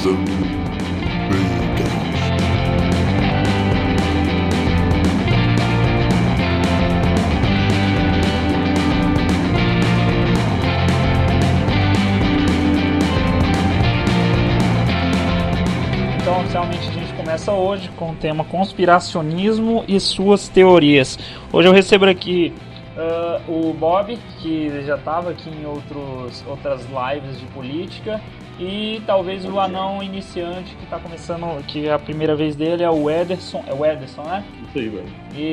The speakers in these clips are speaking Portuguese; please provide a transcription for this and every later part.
Então, oficialmente a gente começa hoje com o tema conspiracionismo e suas teorias. Hoje eu recebo aqui ah, o Bob, que já estava aqui em outros, outras lives de política, e talvez o anão iniciante que está começando, que a primeira vez dele é o Ederson. É o Ederson, né? Isso aí, velho.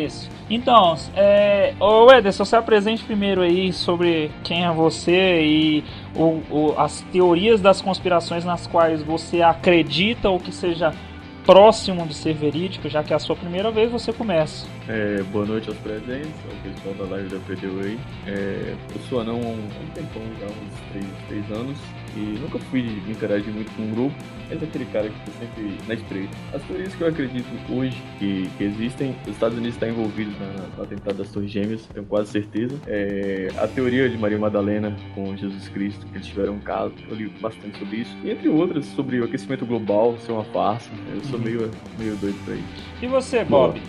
Isso. Então, é, ô Ederson, você apresente primeiro aí sobre quem é você e o, o- as teorias das conspirações nas quais você acredita ou que seja próximo de ser verídico, já que é a sua primeira vez, você começa. É, boa noite aos presentes, ao pessoal da live da PDU aí. É, eu sou anão um, há um tempão, já uns 3, anos, e nunca fui de interagir muito com um grupo, mas é aquele cara que tá sempre na espreita. As teorias que eu acredito hoje que, que existem, os Estados Unidos estão envolvidos na, no atentado das Torres Gêmeas, tenho quase certeza. É, a teoria de Maria Madalena com Jesus Cristo, que eles tiveram um caso, eu li bastante sobre isso. E entre outras, sobre o aquecimento global ser uma farsa. Eu sou meio, meio doido pra isso. E você, Bob?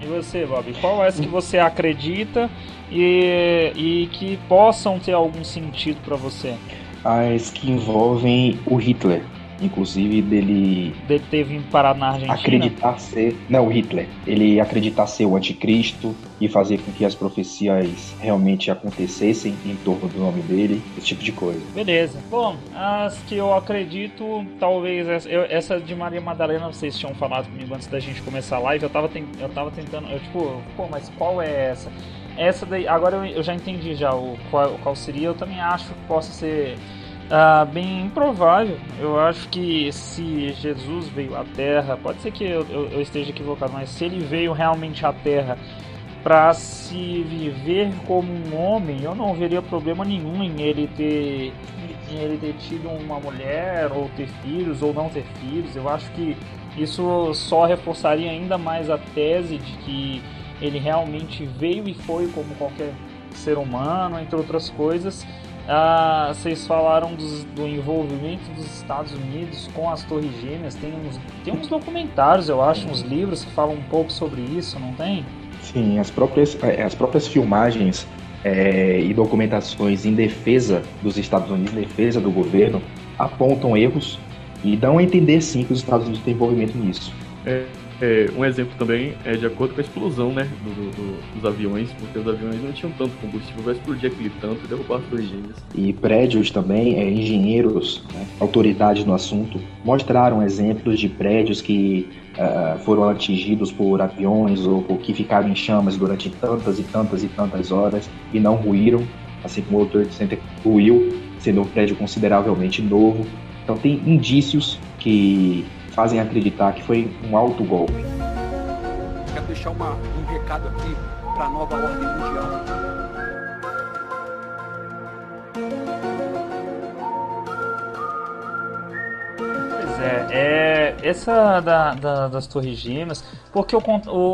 E você, Bob? Qual é que você acredita e, e que possam ter algum sentido pra você? As que envolvem o Hitler, inclusive dele De ter vindo parar na Argentina? acreditar ser, não, o Hitler, ele acreditar ser o anticristo e fazer com que as profecias realmente acontecessem em torno do nome dele, esse tipo de coisa. Beleza. Bom, as que eu acredito, talvez essa, eu- essa de Maria Madalena, vocês tinham falado comigo antes da gente começar a live, eu tava, ten- eu tava tentando, eu tipo, pô, mas qual é essa? Essa daí, agora eu, já entendi já o qual, qual seria, eu também acho que possa ser ah, bem improvável. Eu acho que se Jesus veio à Terra, pode ser que eu, eu- eu esteja equivocado, mas se ele veio realmente à Terra para se viver como um homem, eu não veria problema nenhum em ele ter em ele ter tido uma mulher ou ter filhos ou não ter filhos. Eu acho que isso só reforçaria ainda mais a tese de que ele realmente veio e foi como qualquer ser humano, entre outras coisas. Ah, vocês falaram dos- do envolvimento dos Estados Unidos com as Torres Gêmeas. Tem uns, tem uns documentários, eu acho, uns livros que falam um pouco sobre isso, não tem? Sim, as próprias, eh, as próprias filmagens eh, e documentações em defesa dos Estados Unidos, em defesa do governo, apontam erros e dão a entender sim que os Estados Unidos têm envolvimento nisso. É, um exemplo também é de acordo com a explosão né, do- do- do- dos aviões, porque os aviões não tinham tanto combustível, vai explodir aquele tanto e derrubar as gêmeas. E prédios também, eh, engenheiros, né, autoridades no assunto, mostraram exemplos de prédios que ah, foram atingidos por aviões ou por- que ficaram em chamas durante tantas e tantas e tantas horas e não ruíram, assim como o World Trade Center ruiu, sendo um prédio consideravelmente novo. Então tem indícios que fazem acreditar que foi um alto golpe. Quero deixar uma- um recado aqui para a nova ordem mundial. Pois é, é essa da, da- das Torres Gêmeas, porque o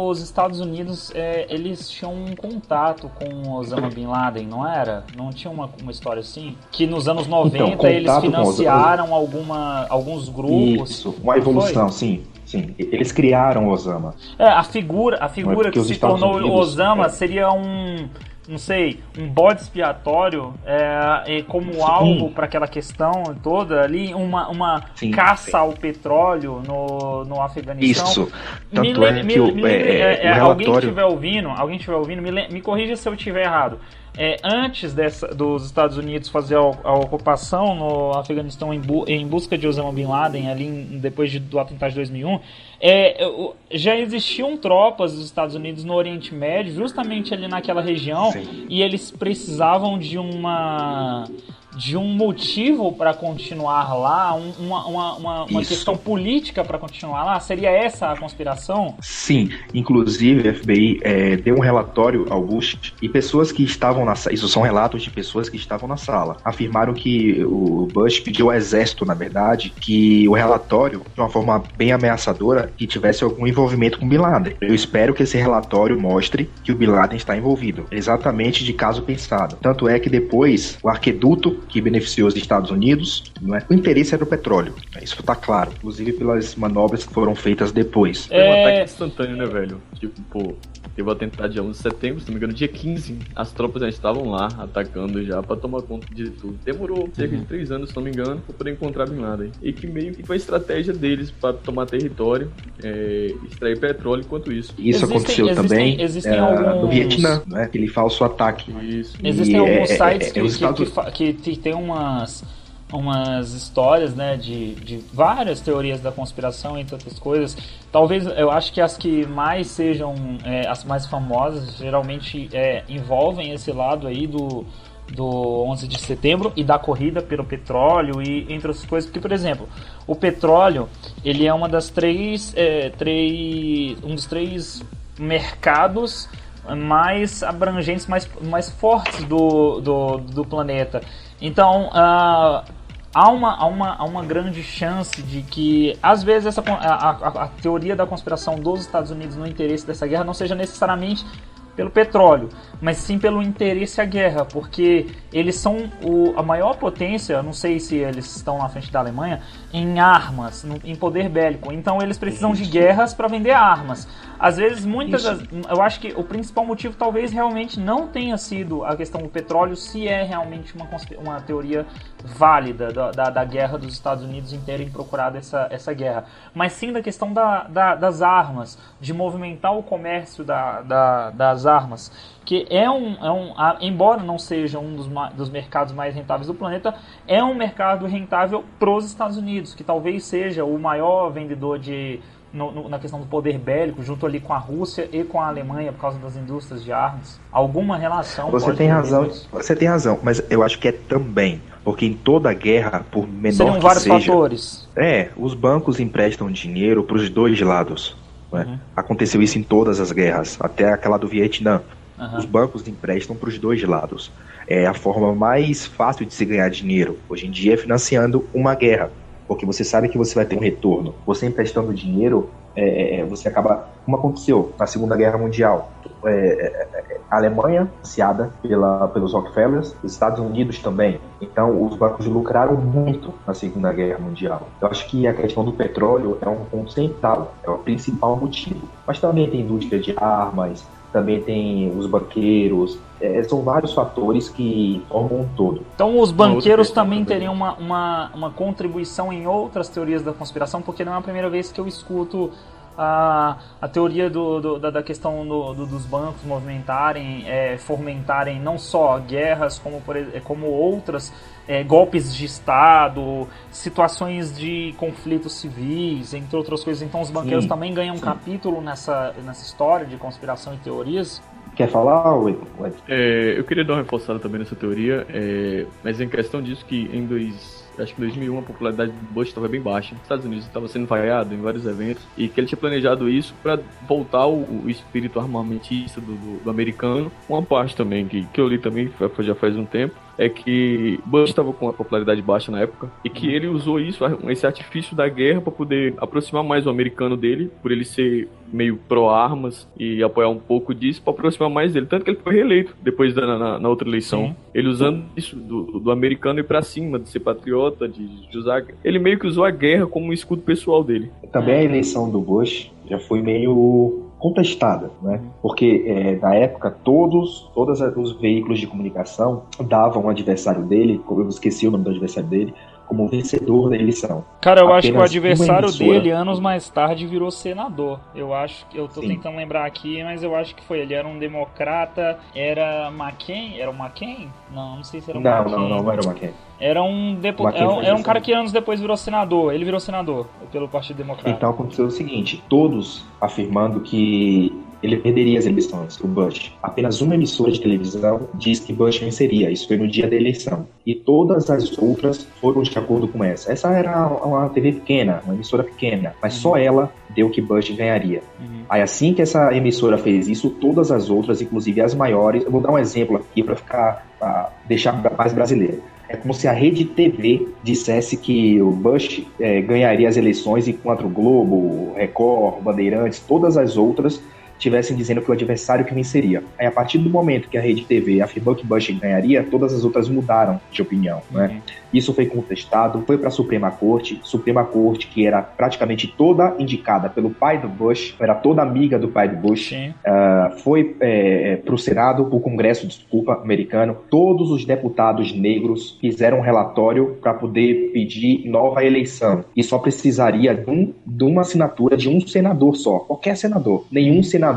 os Estados Unidos é, eles tinham um contato com Osama Bin Laden, não era? Não tinha uma, uma história assim? Que nos anos 90 contato eles financiaram alguma, alguns grupos. Isso, uma evolução, sim, sim. Eles criaram Osama. É, a figura, a figura porque que se tornou Unidos, Osama é. seria um, não sei, um bode expiatório é, e como alvo para aquela questão toda ali, uma, uma Sim, caça sim. ao petróleo no, no Afeganistão. Isso. Me Tanto lem- é me- que o, me é, é, é, é, o alguém que relatório. estiver ouvindo, alguém estiver ouvindo, me, me corrija se eu estiver errado. É, antes dessa, dos Estados Unidos fazer a, a ocupação no Afeganistão em, bu- em busca de Osama Bin Laden, ali em- depois de- do atentado de 2001, é, já existiam tropas dos Estados Unidos no Oriente Médio, justamente ali naquela região, Sim. e eles precisavam de uma de um motivo para continuar lá, um- uma, uma, uma, questão política para continuar lá? Seria essa a conspiração? Sim, inclusive a FBI é, deu um relatório ao Bush e pessoas que estavam na sala, isso são relatos de pessoas que estavam na sala, afirmaram que o Bush pediu ao exército, na verdade, que o relatório, de uma forma bem ameaçadora, que tivesse algum envolvimento com Bin Laden. Eu espero que esse relatório mostre que o Bin Laden está envolvido, exatamente de caso pensado. Tanto é que depois o arqueduto que beneficiou os Estados Unidos, não é? O interesse era o petróleo. Isso está claro, inclusive pelas manobras que foram feitas depois. Foi um É. ataque instantâneo, né, velho? Tipo, pô, teve o atentado dia 11 de setembro, se não me engano, dia 15. As tropas já estavam lá, atacando já, pra tomar conta de tudo. Demorou cerca Uhum. de três anos, se não me engano, pra poder encontrar Bin Laden. E que meio que foi a estratégia deles pra tomar território, é, extrair petróleo enquanto isso. Isso Existem- aconteceu existem- também existem eh, alguns- no Vietnã, né? Aquele falso ataque. Isso. Existem E alguns é- é- sites é- que, que, que, que tem umas, umas histórias, né, de, de várias teorias da conspiração, entre outras coisas. Talvez, eu acho que as que mais sejam, é, as mais famosas, geralmente é, envolvem esse lado aí do, do 11 de setembro e da corrida pelo petróleo e entre outras coisas. Porque, por exemplo, o petróleo, ele é uma das três, é, três um dos três mercados mais abrangentes, mais, mais fortes do, do, do planeta. Então, ah, há, uma, há, uma, há uma grande chance de que, às vezes, essa, a, a, a teoria da conspiração dos Estados Unidos no interesse dessa guerra não seja necessariamente pelo petróleo, mas sim pelo interesse à guerra, porque eles são o, a maior potência, não sei se eles estão na frente da Alemanha, em armas, em poder bélico. Então eles precisam de guerras para vender armas. Às vezes, muitas das, eu acho que o principal motivo talvez realmente não tenha sido a questão do petróleo, se é realmente uma, uma teoria válida da, da, da guerra dos Estados Unidos em terem procurado essa, essa guerra, mas sim da questão da, da- das armas, de movimentar o comércio da, da- das armas, que é um, é um embora não seja um dos, dos mercados mais rentáveis do planeta, é um mercado rentável para os Estados Unidos, que talvez seja o maior vendedor de no- no- na questão do poder bélico, junto ali com a Rússia e com a Alemanha por causa das indústrias de armas? Alguma relação? Você tem razão, isso? você tem razão, mas eu acho que é também, porque em toda guerra, por menor Seriam que vários seja, fatores. é, os bancos emprestam dinheiro para os dois lados. né? Uhum. Aconteceu isso em todas as guerras, até aquela do Vietnã. Aham. Os bancos emprestam para os dois lados. É a forma mais fácil de se ganhar dinheiro hoje em dia é financiando uma guerra, porque você sabe que você vai ter um retorno. Você emprestando dinheiro, é, é, você acaba. Como aconteceu na Segunda Guerra Mundial. É, é, é, a Alemanha, financiada pela, pelos Rockefellers, os Estados Unidos também. Então, os bancos lucraram muito na Segunda Guerra Mundial. Eu acho que a questão do petróleo é um ponto central, é o principal motivo. Mas também tem indústria de armas, também tem os banqueiros, é, são vários fatores que formam um todo. Então os banqueiros também teriam uma, uma, uma contribuição em outras teorias da conspiração, porque não é a primeira vez que eu escuto a, a teoria do, do- da, da questão do- do- dos bancos movimentarem, é, fomentarem não só guerras, como, por, como outras é, golpes de Estado, situações de conflitos civis, entre outras coisas. Então os banqueiros Sim, também ganham um sim. capítulo nessa, nessa história de conspiração e teorias. Quer falar? É, eu queria dar uma reforçada também nessa teoria, é, mas em questão disso que em dois, acho que em 2001 a popularidade do Bush estava bem baixa. Os Estados Unidos estava sendo vaiado em vários eventos e que ele tinha planejado isso para voltar o, o espírito armamentista do, do- do americano. Uma parte também que, que eu li também já faz um tempo é que Bush estava com a popularidade baixa na época e que ele usou isso, esse artifício da guerra para poder aproximar mais o americano dele, por ele ser meio pró-armas e apoiar um pouco disso para aproximar mais dele. Tanto que ele foi reeleito depois da na, na outra eleição. Sim. Ele usando isso do, do americano ir para cima, de ser patriota, de, de usar. Ele meio que usou a guerra como um escudo pessoal dele. Também a eleição do Bush já foi meio contestada, né? Porque é, na época todos, todos os veículos de comunicação davam o adversário dele, como eu esqueci o nome do adversário dele, como vencedor da eleição. Cara, eu acho que o Apenas adversário dele, anos mais tarde, virou senador. Eu acho que. Eu tô Sim. tentando lembrar aqui, mas eu acho que foi. Ele era um democrata. Era McCain? Era o McCain? Não, não sei se era o Não, McCain. não, não, não era o McCain. Era um. McCain era, um- foi era um senador. cara que anos depois virou senador. Ele virou senador pelo Partido Democrata. Então aconteceu o seguinte: todos afirmando que ele perderia as eleições, o Bush. Apenas uma emissora de televisão diz que Bush venceria. Isso foi no dia da eleição. E todas as outras foram de acordo com essa. Essa era uma TV pequena, uma emissora pequena, mas só ela deu que Bush ganharia. Uhum. Aí assim que essa emissora fez isso, todas as outras, inclusive as maiores, eu vou dar um exemplo aqui para ficar pra deixar mais brasileiro. É como se a Rede TV dissesse que o Bush eh, ganharia as eleições enquanto o Globo, Record, Bandeirantes, todas as outras tivessem dizendo que o adversário que venceria. Aí, a partir do momento que a rede TV afirmou que Bush ganharia, todas as outras mudaram de opinião, né? Uhum. Isso foi contestado, foi para a Suprema Corte, Suprema Corte que era praticamente toda indicada pelo pai do Bush, era toda amiga do pai do Bush, uh, foi é, para o Senado, o Congresso, desculpa, americano, todos os deputados negros fizeram um relatório para poder pedir nova eleição e só precisaria de, um, de uma assinatura de um senador só, qualquer senador, nenhum senador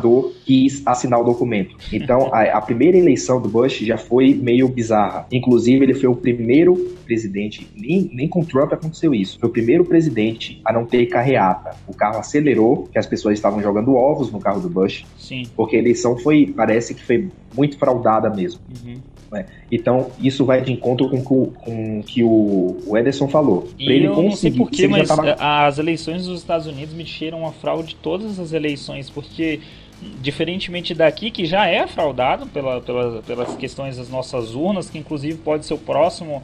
quis assinar o documento. Então a, a primeira eleição do Bush já foi meio bizarra, inclusive ele foi o primeiro presidente, nem, nem com Trump aconteceu isso. Foi o primeiro presidente a não ter carreata. O carro acelerou, que as pessoas estavam jogando ovos no carro do Bush, Sim. porque a eleição foi, parece que foi muito fraudada mesmo. Uhum. Né? Então, isso vai de encontro com, com, com o que o, o Ederson falou. E Pra ele eu não sei porquê, mas tava- as eleições dos Estados Unidos me cheiram a fraude todas as eleições, porque diferentemente daqui, que já é fraudado pela, pela- pelas questões das nossas urnas, que inclusive pode ser o próximo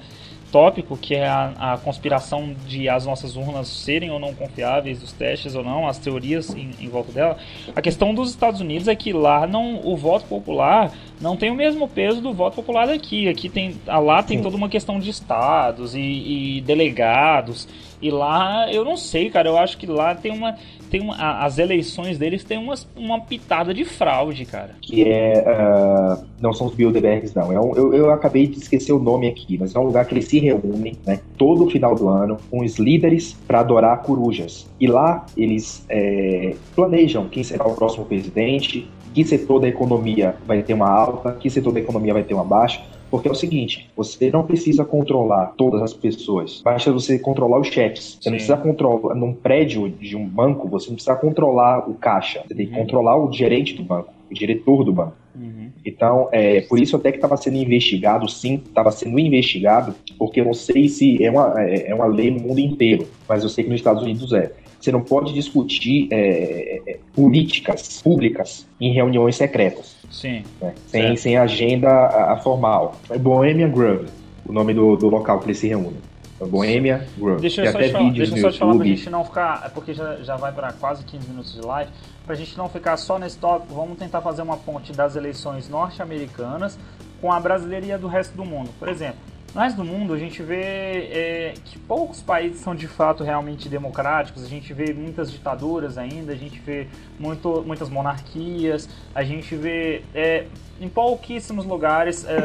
tópico, que é a, a conspiração de as nossas urnas serem ou não confiáveis, os testes ou não, as teorias em, em volta dela. A questão dos Estados Unidos é que lá não, o voto popular não tem o mesmo peso do voto popular daqui. Aqui tem, lá tem toda uma questão de estados e, e delegados. E lá, eu não sei, cara, eu acho que lá tem uma. Tem uma as eleições deles tem umas, uma pitada de fraude, cara. que é. ah, não são os Bilderbergs, não. É um- eu, eu acabei de esquecer o nome aqui, mas é um lugar que eles se reúnem, né? Todo final do ano, com os líderes para adorar corujas. E lá eles é, planejam quem será o próximo presidente, que setor da economia vai ter uma alta, que setor da economia vai ter uma baixa. Porque é o seguinte, você não precisa controlar todas as pessoas, basta você controlar os chefes. Você não precisa controlar, num prédio de um banco, você não precisa controlar o caixa, você tem que Uhum. controlar o gerente do banco, o diretor do banco. Uhum. Então, é, por isso até que estava sendo investigado, sim, estava sendo investigado, porque eu não sei se é uma, é é uma lei no mundo inteiro, mas eu sei que nos Estados Unidos é. Você não pode discutir é, é, políticas públicas em reuniões secretas, Sim. né? sem, sem agenda a, a formal. É Bohemian Grove, o nome do, do local que eles se reúnem. É Bohemian Grove. Deixa eu só até te falar, vídeos deixa eu só te falar pra gente não ficar. é Porque já, já vai pra quase 15 minutos de live. Pra gente não ficar só nesse tópico, vamos tentar fazer uma ponte das eleições norte-americanas com a brasileiria do resto do mundo. Por exemplo, no resto do mundo a gente vê é, que poucos países são de fato realmente democráticos, a gente vê muitas ditaduras ainda, a gente vê muito, muitas monarquias, a gente vê é, em pouquíssimos lugares é,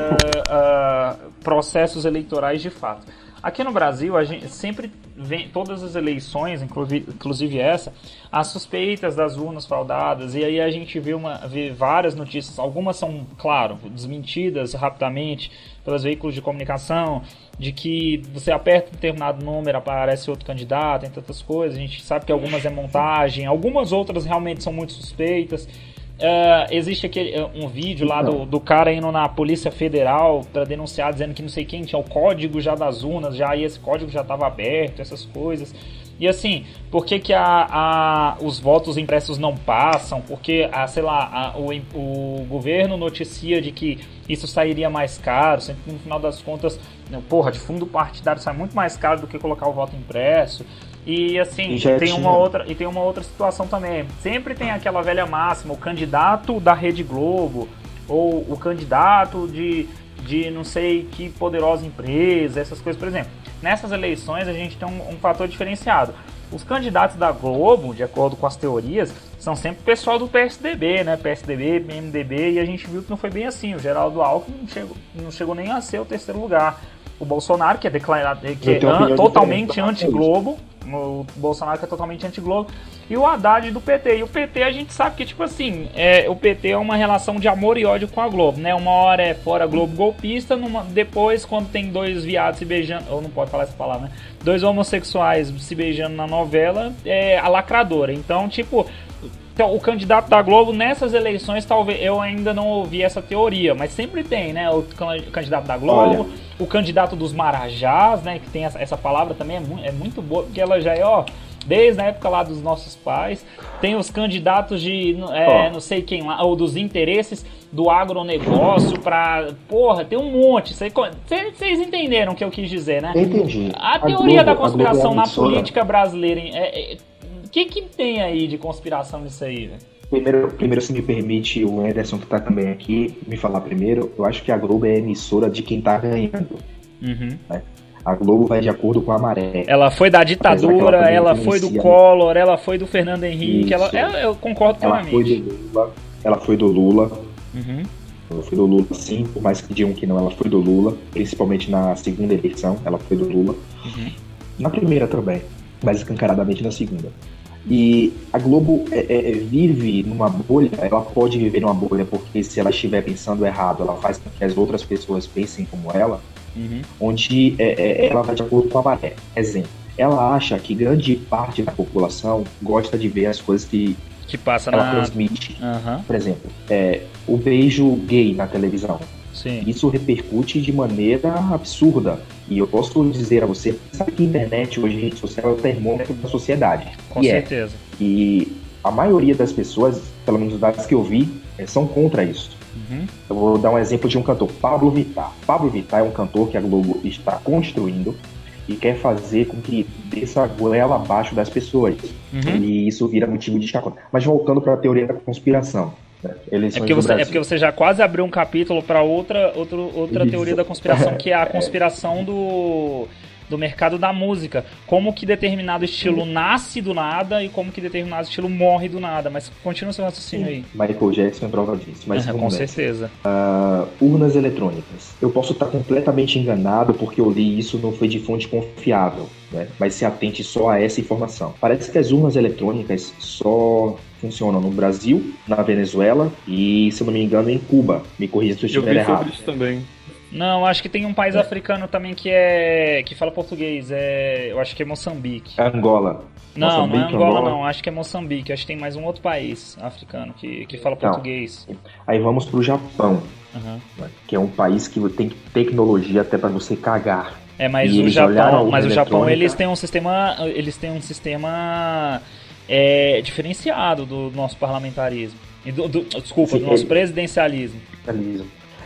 ah, processos eleitorais de fato. Aqui no Brasil, a gente sempre vem todas as eleições, inclusive, inclusive essa, as suspeitas das urnas fraudadas, e aí a gente vê, uma, vê várias notícias, algumas são, claro, desmentidas rapidamente pelos veículos de comunicação, de que você aperta um determinado número, aparece outro candidato, entre outras coisas, a gente sabe que algumas é montagem, algumas outras realmente são muito suspeitas. É, existe aquele, é, um vídeo lá do, do cara indo na Polícia Federal para denunciar, dizendo que não sei quem tinha o código já das urnas, já e esse código já estava aberto, essas coisas. E assim, por que, que a, a- os votos impressos não passam? Porque, a, sei lá, a- o, o governo noticia de que isso sairia mais caro, sempre que no final das contas, né, porra, de fundo partidário sai muito mais caro do que colocar o voto impresso. E assim, E já tem uma outra e tem uma outra situação também. Sempre tem aquela velha máxima, o candidato da Rede Globo ou o candidato de, de não sei que poderosa empresa, essas coisas, por exemplo. Nessas eleições a gente tem um, um fator diferenciado. Os candidatos da Globo, de acordo com as teorias, são sempre pessoal do PSDB, né? PSDB, PMDB, e a gente viu que não foi bem assim. O Geraldo Alckmin não chegou, não chegou nem a ser o terceiro lugar. O Bolsonaro, que é declarado que é an- totalmente anti-Globo, o Bolsonaro que é totalmente anti-Globo, e o Haddad do PT. E o PT a gente sabe que, tipo assim, é, o PT é uma relação de amor e ódio com a Globo, né? Uma hora é fora Globo golpista, numa- depois, quando tem dois viados se beijando, ou não pode falar essa palavra, né? Dois homossexuais se beijando na novela, é a lacradora. Então, tipo, então, o candidato da Globo nessas eleições, talvez eu ainda não ouvi essa teoria, mas sempre tem, né? O can- candidato da Globo, Olha. o candidato dos Marajás, né? Que tem essa, essa palavra também é, mu- é muito boa, porque ela já é, ó, desde a época lá dos nossos pais. Tem os candidatos de é, não sei quem lá, ou dos interesses do agronegócio pra. Porra, tem um monte. Vocês entenderam o que eu quis dizer, né? Entendi. A teoria da a Globo é conspiração na política brasileira. O que, que tem aí de conspiração nisso aí, velho? Primeiro, primeiro, se me permite, o Anderson que tá também aqui, me falar primeiro, eu acho que a Globo é emissora de quem tá ganhando. Uhum. A Globo vai de acordo com a maré. Ela foi da ditadura, também ela foi do Collor, ela foi do Fernando Henrique, ela, ela- eu concordo Ela foi plenamente. do Lula, ela foi do Lula, Uhum. ela foi do Lula sim, por mais que digam que não, ela foi do Lula, principalmente na segunda eleição, ela foi do Lula. Uhum. Na primeira também, mas escancaradamente na segunda. E a Globo é, é, é, vive numa bolha, ela pode viver numa bolha porque se ela estiver pensando errado, ela faz com que as outras pessoas pensem como ela, Uhum. onde é, é, ela vai de acordo com a maré. Exemplo, ela acha que grande parte da população gosta de ver as coisas que Que passa ela na. transmite. Aham, Por exemplo, é, o beijo gay na televisão. sim. Isso repercute de maneira absurda. E eu posso dizer a você, sabe que a internet hoje, rede social, é o termômetro da sociedade. Com e é. certeza. E a maioria das pessoas, pelo menos das que eu vi, eh, são contra isso. Uhum. Eu vou dar um exemplo de um cantor, Pablo Vittar. Pablo Vittar é um cantor que a Globo está construindo e quer fazer com que desça a goela abaixo das pessoas. Uhum. E isso vira motivo de chacota. Mas voltando para a teoria da conspiração. É porque, você, é porque você já quase abriu um capítulo para outra, outra Isso. teoria da conspiração, que é a conspiração do, do mercado da música. Como que determinado estilo nasce do nada e como que determinado estilo morre do nada. Mas continua seu raciocínio aí. Michael Jackson é prova disso. Mas Aham, com certeza. urnas eletrônicas. Eu posso estar completamente enganado porque eu li isso não foi de fonte confiável, né? Mas se atente só a essa informação. Parece que as urnas eletrônicas só funcionam no Brasil, na Venezuela e, se eu não me engano, em Cuba. Me corrija se eu Eu estiver vi errado. sobre isso também. Não, acho que tem um país africano também que é. que fala português. É, eu acho que é Moçambique. Angola. Não, não é Moçambique, Angola, Angola. não. Acho que é Moçambique. Acho que tem mais um outro país africano que, que fala Não. português. Aí vamos pro Japão, né? que é um país que tem tecnologia até para você cagar. É, mas E o Japão, mas o Japão eles têm um sistema, eles têm um sistema é, diferenciado do nosso parlamentarismo. E do, do- desculpa, Sim, do nosso ele- presidencialismo.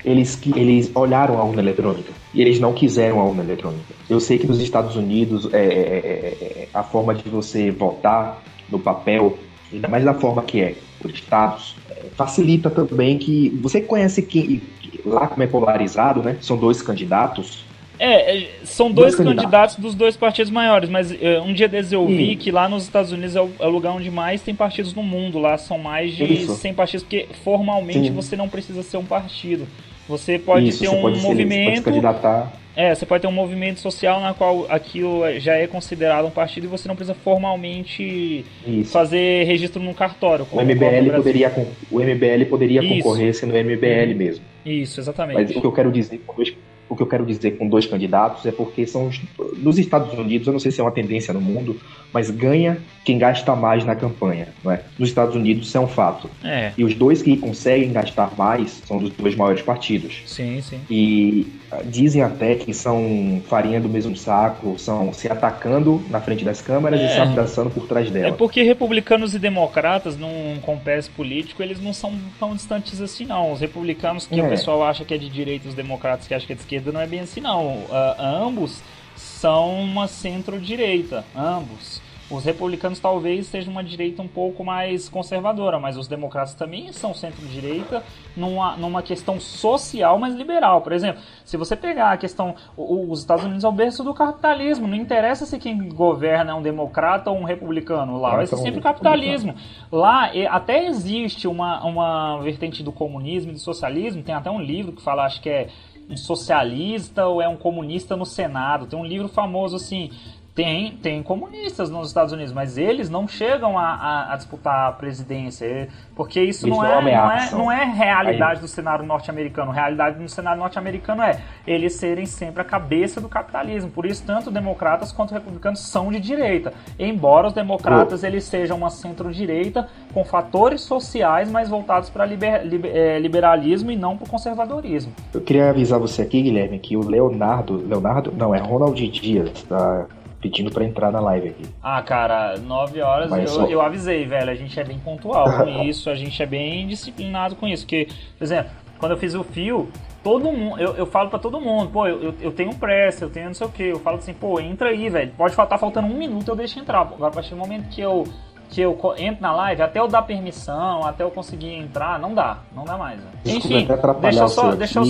Eles, eles olharam a urna eletrônica e eles não quiseram a urna eletrônica. Eu sei que nos Estados Unidos é, é, é, é, a forma de você votar no papel, ainda mais da forma que é por estados, é, facilita também que você conhece que lá como é polarizado, né? São dois candidatos. É, são dois, Dois candidatos. candidatos. dos dois partidos maiores, mas um dia desses eu vi Sim. que lá nos Estados Unidos é o, é o lugar onde mais tem partidos no mundo. Lá são mais de Isso. 100 partidos, porque formalmente Sim. você não precisa ser um partido. Você pode Isso, ter um pode ser- você pode movimento candidatar. É, você pode ter um movimento social na qual aquilo já é considerado um partido e você não precisa formalmente Isso. fazer registro num cartório. O MBL poderia, o MBL poderia Isso. concorrer sendo o MBL mesmo. Isso, Mas exatamente. o que eu quero dizer com dois, o que eu quero dizer com dois candidatos é porque são os, nos Estados Unidos, eu não sei se é uma tendência no mundo, mas ganha quem gasta mais na campanha, não é? Nos Estados Unidos isso é um fato. É, E os dois que conseguem gastar mais são dos dois maiores partidos. sim, sim. E dizem até que são farinha do mesmo saco, são se atacando na frente das câmeras e se É. abraçando por trás É dela. porque republicanos e democratas num compés político, eles não são tão distantes assim não. Os republicanos que É. o pessoal acha que é de direita, os democratas que acham que é de esquerda, não é bem assim não. Ah, ambos são uma centro-direita, ambos. Os republicanos talvez sejam uma direita um pouco mais conservadora, mas os democratas também são centro-direita numa, numa questão social mais liberal. Por exemplo, se você pegar a questão. Os Estados Unidos é o berço do capitalismo. Não interessa se quem governa é um democrata ou um republicano. Lá Ah, vai ser então, sempre o capitalismo. Lá até existe uma, uma vertente do comunismo e do socialismo. Tem até um livro que fala, acho que é um socialista ou é um comunista no Senado. Tem um livro famoso assim. Tem, tem comunistas nos Estados Unidos, mas eles não chegam a, a- a disputar a presidência, porque isso Eles não é, não, é, não é realidade do cenário norte-americano. Realidade no cenário norte-americano é eles serem sempre a cabeça do capitalismo. Por isso, tanto democratas quanto republicanos são de direita. Embora os democratas eles sejam uma centro-direita com fatores sociais mais voltados para liber, liber- eh, liberalismo e não para o conservadorismo. Eu queria avisar você aqui, Guilherme, que o Leonardo. Leonardo? Não, é Ronald Dias, tá pedindo pra entrar na live aqui. Ah, cara, 9 horas eu, só- eu avisei, velho. A gente é bem pontual com isso, a gente é bem disciplinado com isso. Porque, por exemplo, quando eu fiz o fio, todo mundo, eu, eu falo pra todo mundo, pô, eu, eu, eu tenho pressa, eu tenho não sei o que. Eu falo assim, pô, entra aí, velho. Pode faltar faltando um minuto, eu deixo entrar. Agora, a partir do momento que eu que eu entro na live, até eu dar permissão, até eu conseguir entrar, não dá, não dá mais. né? Enfim, deixa eu só, deixa eu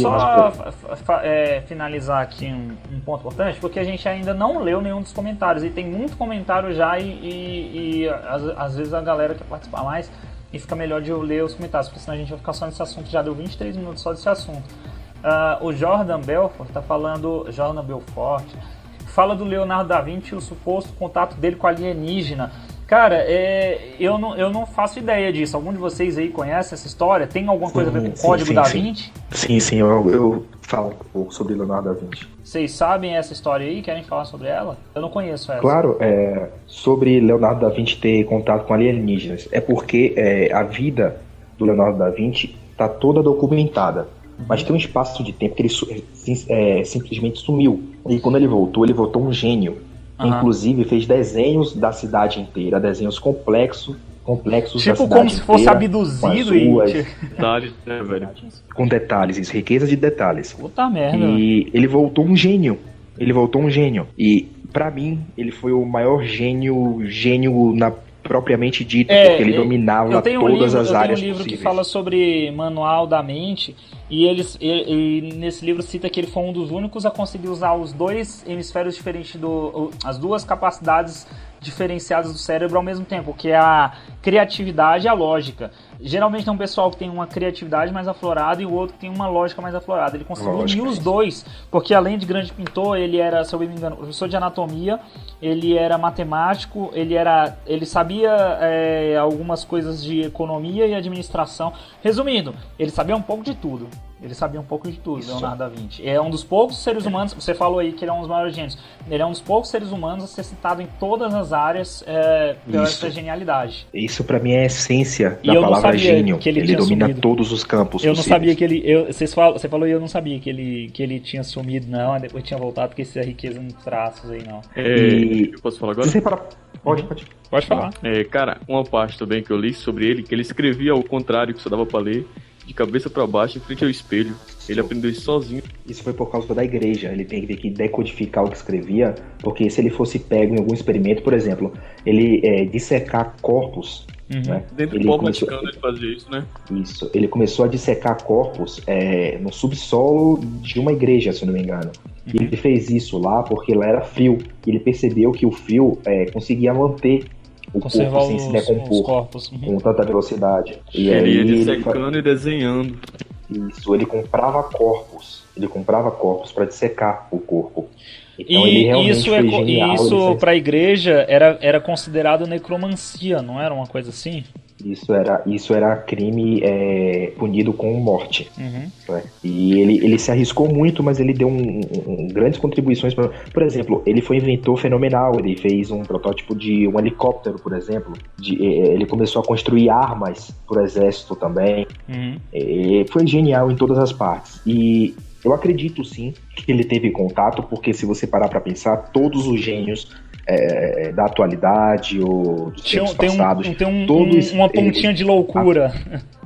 só é, finalizar aqui um, um ponto importante, porque a gente ainda não leu nenhum dos comentários, e tem muito comentário já, e, e- e às, às vezes a galera quer participar mais, e fica melhor de eu ler os comentários, porque senão a gente vai ficar só nesse assunto, já deu 23 minutos só desse assunto. Ah, o Jordan Belfort tá falando, Jordan Belfort, fala do Leonardo da Vinci e o suposto contato dele com alienígena. Cara, é, eu, não, eu não faço ideia disso. Algum de vocês aí conhece essa história? Tem alguma coisa a ver com o Sim, Código sim, da sim. Vinci? Sim, sim, eu, eu falo um pouco sobre Leonardo da Vinci. Vocês sabem essa história aí? Querem falar sobre ela? Eu não conheço essa. Claro, é, sobre Leonardo da Vinci ter contato com alienígenas, é porque é, a vida do Leonardo da Vinci está toda documentada. Mas tem um espaço de tempo que ele sim- é, simplesmente sumiu. E quando ele voltou, ele voltou um gênio. Aham. Inclusive fez desenhos da cidade inteira, desenhos complexos, complexos da Tipo cidade como se fosse inteira, abduzido com as ruas, e. Detalhes, né, velho? com detalhes, isso, riqueza de detalhes. Puta merda. E ele voltou um gênio. Ele voltou um gênio. E pra mim, ele foi o maior gênio, gênio na propriamente dito, É, porque ele é, dominava tenho um todas livro, as eu tenho um áreas livro que possíveis. fala sobre manual da mente e eles e, e nesse livro cita que ele foi um dos únicos a conseguir usar os dois hemisférios diferentes do as duas capacidades diferenciadas do cérebro ao mesmo tempo, que é a criatividade e a lógica. Geralmente tem um pessoal que tem uma criatividade mais aflorada e o outro que tem uma lógica mais aflorada. Ele conseguiu unir os dois, porque além de grande pintor, ele era, se eu não me engano, professor de anatomia, ele era matemático, ele era, ele sabia é, algumas coisas de economia e administração. Resumindo, ele sabia um pouco de tudo. Ele sabia um pouco de tudo, Isso. Leonardo da Vinci. É um dos poucos seres humanos, você falou aí que ele é um dos maiores gênios. Ele é um dos poucos seres humanos a ser citado em todas as áreas é, pela Isso. sua genialidade. Isso pra mim é a essência E da não palavra gênio. que ele ele domina sumido. todos os campos Eu não possíveis. sabia que ele. Eu, vocês falam, você falou e eu não sabia que ele, que ele tinha sumido, não. Depois tinha voltado com essa riqueza nos traços aí, não. É, E- eu posso falar agora? você parar... Pode, pode. Pode falar. É, cara, uma parte também que eu li sobre ele, que ele escrevia ao contrário, que só dava pra ler, de cabeça pra baixo, em frente ao espelho. Ele aprendeu isso sozinho. Isso foi por causa da igreja. Ele tem que decodificar o que escrevia, porque se ele fosse pego em algum experimento, por exemplo, ele é, dissecar corpos, Uhum. né? Dentro Ele do começou- Vaticano ele fazia isso, né? Isso. Ele começou a dissecar corpos é, no subsolo de uma igreja, se eu não me engano. E ele fez isso lá porque lá era frio. E ele percebeu que o frio é, conseguia manter o Conservar corpo sem os, se os decompor corpos. Uhum. com tanta velocidade. E ele aí ia ele fa- dissecando e desenhando. isso, ele comprava corpos. Ele comprava corpos para dissecar o corpo. Então ele E isso, é, genial. ele isso fez- pra igreja era, era considerado necromancia, não era uma coisa assim? Isso era, isso era crime é, punido com morte. Uhum. né? E ele, ele se arriscou muito, mas ele deu um, um- grandes contribuições. Pra, por exemplo, ele foi um inventor fenomenal. Ele fez um protótipo de um helicóptero, por exemplo. De, eh, ele começou a construir armas para o exército também. Uhum. Eh, foi genial em todas as partes. E eu acredito sim que ele teve contato, porque se você parar para pensar, todos os gênios eh, da atualidade ou dos Tinha, tempos tem um, passados tem um- todos um- uma pontinha de loucura.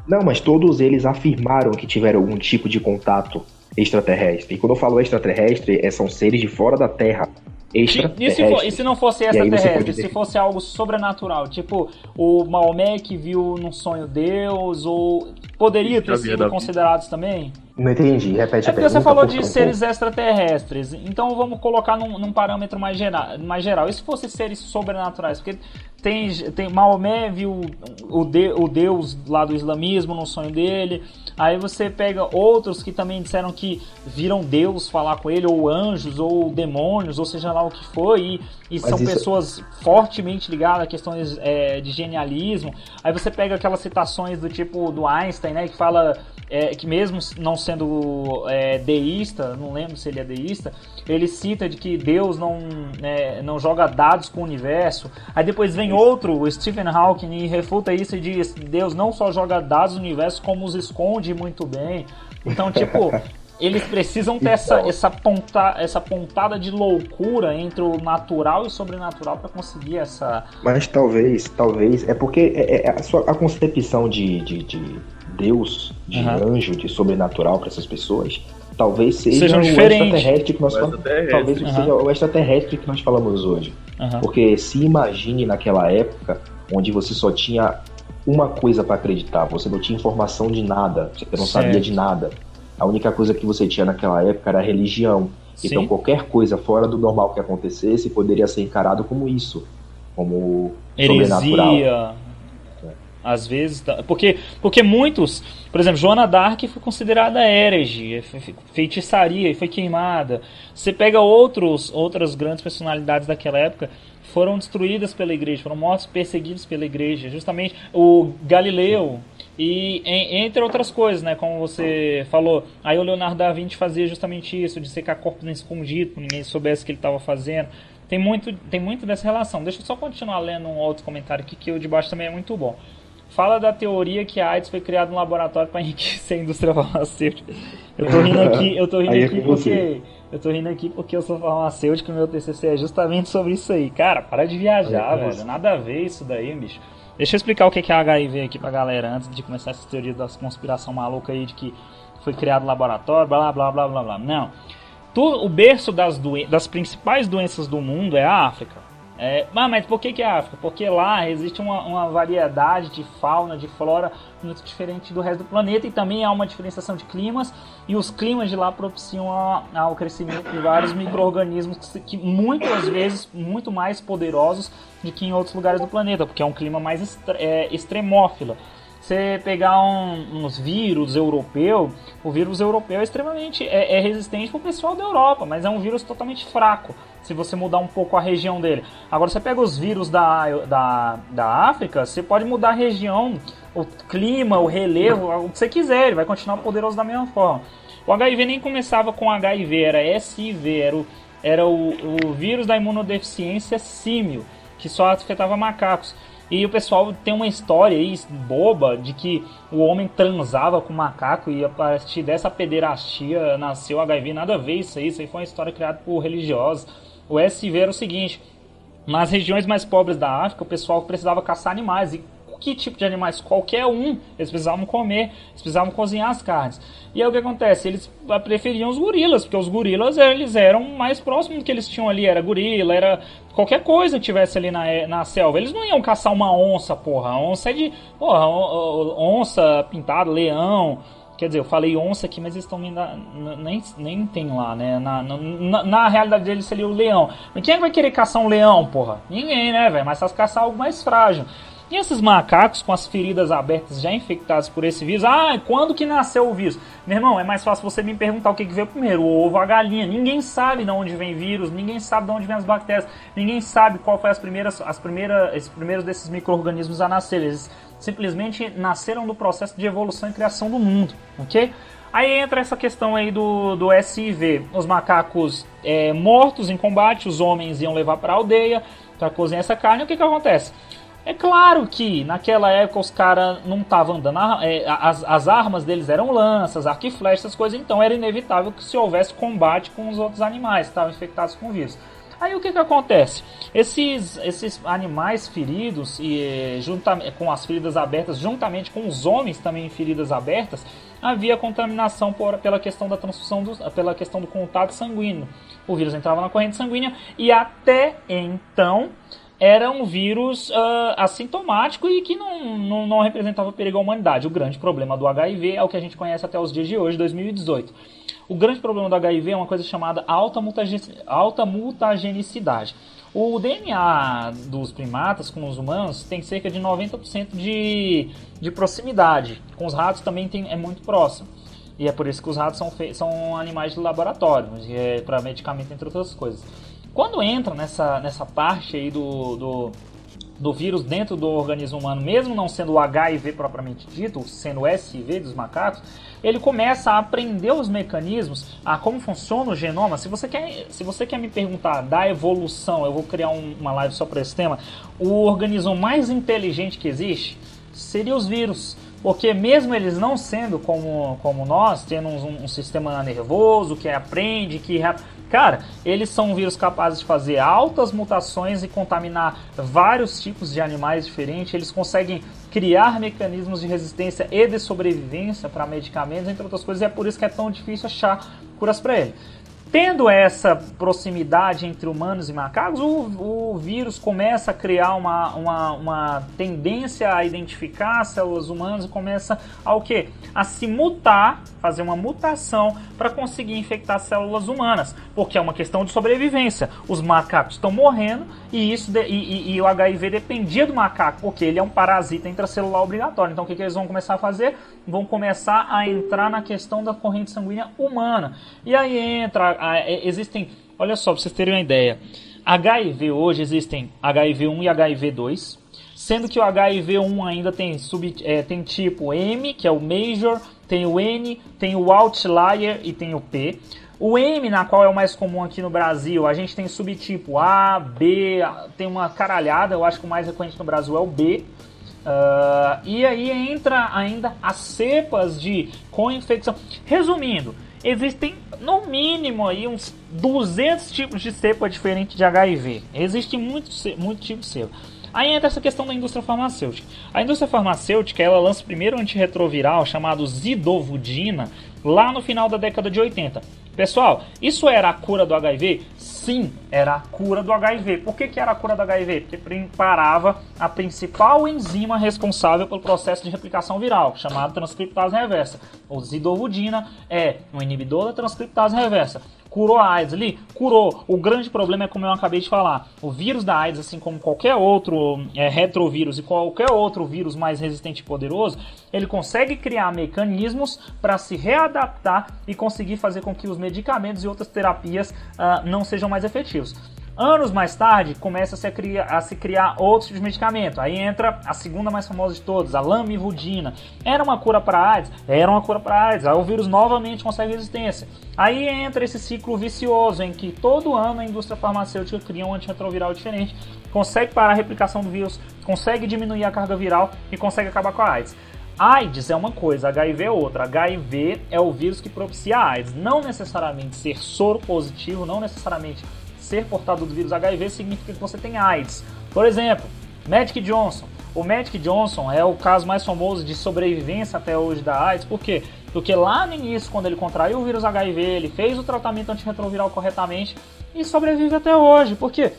não, mas todos eles afirmaram que tiveram algum tipo de contato extraterrestre. E quando eu falo extraterrestre, é, são seres de fora da Terra. E se, for- e se não fosse extraterrestre, se fosse algo sobrenatural, tipo o Maomé que viu num sonho Deus, ou poderia ter sido considerados também? Não entendi, repete É a porque pergunta. você falou de seres extraterrestres, então vamos colocar num, num parâmetro mais, gera, mais geral. E se fosse seres sobrenaturais? Porque tem, tem Maomé viu o, de, o Deus lá do islamismo no sonho dele, aí você pega outros que também disseram que viram Deus falar com ele, ou anjos, ou demônios, ou seja lá o que for, e, e Mas são isso- pessoas fortemente ligadas a questões é, de genialismo. Aí você pega aquelas citações do tipo do Einstein, né, que fala é, que mesmo não sendo é, deísta, não lembro se ele é deísta, ele cita de que Deus não, né, não joga dados com o universo. Aí depois vem outro, o Stephen Hawking, e refuta isso e diz: Deus não só joga dados no universo, como os esconde muito bem. Então, tipo. Eles precisam ter essa, Então. essa, ponta, essa pontada de loucura entre o natural e o sobrenatural para conseguir essa. Mas talvez, talvez, é porque é- é a, sua, a concepção de, de, de Deus, de Aham. anjo, de sobrenatural para essas pessoas, talvez seja Sejam o extraterrestre que nós falamos. Talvez Aham. seja o extraterrestre que nós falamos hoje. Aham. Porque se imagine naquela época onde você só tinha uma coisa para acreditar, você não tinha informação de nada, você não Certo. sabia de nada. A única coisa que você tinha naquela época era a religião. Então Sim. qualquer coisa fora do normal que acontecesse poderia ser encarado como isso, como sobrenatural. heresia. Às vezes, porque porque muitos, por exemplo, Joana Dark foi considerada herege, fe- feitiçaria e foi queimada. Você pega outros outras grandes personalidades daquela época foram destruídas pela igreja, foram mortos, perseguidos pela igreja, justamente o Galileu e en- entre outras coisas, né, como você falou, aí o Leonardo da Vinci fazia justamente isso, de secar corpos escondido, ninguém soubesse o que ele estava fazendo. Tem muito, tem muito dessa relação. Deixa eu só continuar lendo um outro comentário aqui que o de baixo também é muito bom. Fala da teoria que a AIDS foi criada no laboratório para enriquecer a indústria farmacêutica. Eu tô rindo aqui, eu tô rindo é aqui você. porque eu tô rindo aqui porque eu sou farmacêutico e meu TCC é justamente sobre isso aí. Cara, para de viajar, é velho. Nada a ver isso daí, bicho. Deixa eu explicar o que é HIV aqui pra galera antes de começar essa teoria das conspiração maluca aí de que foi criado laboratório, blá blá blá blá blá. Não. O berço das, das principais doenças do mundo é a África. É, mas, por que, que é África? Porque lá existe uma, uma variedade de fauna, de flora muito diferente do resto do planeta e também há uma diferenciação de climas e os climas de lá propiciam ao crescimento de vários micro-organismos que, que muitas vezes muito mais poderosos do que em outros lugares do planeta, porque é um clima mais estre- é, extremófilo. Você pegar um, uns vírus europeu, o vírus europeu é extremamente é, é resistente pro pessoal da Europa, mas é um vírus totalmente fraco se você mudar um pouco a região dele. Agora você pega os vírus da, da, da África, você pode mudar a região, o clima, o relevo, o que você quiser, ele vai continuar poderoso da mesma forma. O HIV nem começava com HIV, era SIV, era o, era o, o vírus da imunodeficiência símio, que só afetava macacos. E o pessoal tem uma história aí boba de que o homem transava com o macaco e a partir dessa pederastia nasceu HIV. Nada a ver isso aí, isso aí foi uma história criada por religiosos. O SV era o seguinte: nas regiões mais pobres da África, o pessoal precisava caçar animais. E que tipo de animais? Qualquer um. Eles precisavam comer, eles precisavam cozinhar as carnes. E aí o que acontece? Eles preferiam os gorilas, porque os gorilas eles eram mais próximos do que eles tinham ali. Era gorila, era qualquer coisa que tivesse ali na, na selva. Eles não iam caçar uma onça, porra. Onça é de. Porra, on- on- onça pintada, leão. Quer dizer, eu falei onça aqui, mas eles estão nem, nem tem lá, né? Na, na, na- realidade deles seria o leão. Mas quem é vai querer caçar um leão, porra? Ninguém, né, velho? Mas faz caçar algo mais frágil. E esses macacos com as feridas abertas já infectados por esse vírus? Ah, quando que nasceu o vírus? Meu irmão, é mais fácil você me perguntar o que, que veio primeiro, o ovo ou a galinha. Ninguém sabe de onde vem vírus, ninguém sabe de onde vem as bactérias, ninguém sabe qual foi as primeiras, as primeiras, os primeiros desses micro-organismos a nascer. Eles simplesmente nasceram do processo de evolução e criação do mundo, ok? Aí entra essa questão aí do, do SIV. Os macacos é, mortos em combate, os homens iam levar para a aldeia para cozinhar essa carne. O que, que acontece? É claro que naquela época os caras não estavam andando. a- é, as, as armas deles eram lanças, arco e flecha, essas coisas, então era inevitável que se houvesse combate com os outros animais que estavam infectados com vírus. Aí o que, que acontece? Esses, esses animais feridos, e, eh, juntamente, com as feridas abertas, juntamente com os homens também em feridas abertas, havia contaminação por, pela questão da transfusão, do, pela questão do contato sanguíneo. O vírus entrava na corrente sanguínea e até então era um vírus ah, assintomático e que não, não, não representava perigo à humanidade. O grande problema do HIV é o que a gente conhece até os dias de hoje, 2018. O grande problema do HIV é uma coisa chamada alta, mutagen alta mutagenicidade. O DNA dos primatas com os humanos tem cerca de 90% de, de proximidade. Com os ratos também tem, é muito próximo. E é por isso que os ratos são, são animais de laboratório, é para medicamento, entre outras coisas. Quando entra nessa, nessa parte aí do, do, do vírus dentro do organismo humano, mesmo não sendo o HIV propriamente dito, sendo o SV dos macacos, ele começa a aprender os mecanismos, a como funciona o genoma. Se você quer, se você quer me perguntar da evolução, eu vou criar um- uma live só para esse tema. O organismo mais inteligente que existe seria os vírus. Porque mesmo eles não sendo como, como nós, tendo um, um sistema nervoso que aprende, que... Cara, eles são vírus capazes de fazer altas mutações e contaminar vários tipos de animais diferentes. Eles conseguem criar mecanismos de resistência e de sobrevivência para medicamentos, entre outras coisas. E é por isso que é tão difícil achar curas para ele. Tendo essa proximidade entre humanos e macacos, o, o vírus começa a criar uma, uma, uma, tendência a identificar células humanas e começa a o quê? A se mutar, fazer uma mutação para conseguir infectar células humanas, porque é uma questão de sobrevivência. Os macacos estão morrendo e isso de, e, e, e, o HIV dependia do macaco, porque ele é um parasita intracelular obrigatório. Então o que, que eles vão começar a fazer? Vão começar a entrar na questão da corrente sanguínea humana. E aí entra existem, olha só, para vocês terem uma ideia, HIV hoje existem HIV1 e HIV2, sendo que o HIV1 ainda tem, sub, é, tem tipo M, que é o Major, tem o N, tem o Outlier e tem o P. O M, na qual é o mais comum aqui no Brasil, a gente tem subtipo A, B, tem uma caralhada, eu acho que o mais recorrente no Brasil é o B. Uh, e aí entra ainda as cepas de co-infecção. Resumindo, existem no mínimo aí uns 200 tipos de cepa diferentes de HIV. Existe muito, muito tipo de cepa. Aí entra essa questão da indústria farmacêutica. A indústria farmacêutica ela lança o primeiro antirretroviral chamado Zidovudina lá no final da década de 80. Pessoal, isso era a cura do HIV? Sim, era a cura do HIV. Por que, que era a cura do HIV? Porque parava a principal enzima responsável pelo processo de replicação viral, chamado transcriptase reversa. O zidovudina é um inibidor da transcriptase reversa. Curou a AIDS ali? Curou. O grande problema é como eu acabei de falar. O vírus da AIDS, assim como qualquer outro é, retrovírus e qualquer outro vírus mais resistente e poderoso, ele consegue criar mecanismos para se readaptar e conseguir fazer com que os medicamentos e outras terapias uh, não sejam mais efetivos. Anos mais tarde, começa a se, criar, a se criar outros tipos de medicamento. Aí entra a segunda mais famosa de todas, a lamivudina. Era uma cura para AIDS? Era uma cura para AIDS. Aí o vírus novamente consegue resistência. Aí entra esse ciclo vicioso em que todo ano a indústria farmacêutica cria um antirretroviral diferente, consegue parar a replicação do vírus, consegue diminuir a carga viral e consegue acabar com a AIDS. AIDS é uma coisa, HIV é outra. HIV é o vírus que propicia a AIDS. Não necessariamente ser soro positivo, não necessariamente ser portador do vírus HIV significa que você tem AIDS. Por exemplo, Magic Johnson. O Magic Johnson é o caso mais famoso de sobrevivência até hoje da AIDS, por quê? Porque lá no início, quando ele contraiu o vírus HIV, ele fez o tratamento antirretroviral corretamente e sobrevive até hoje. Por quê?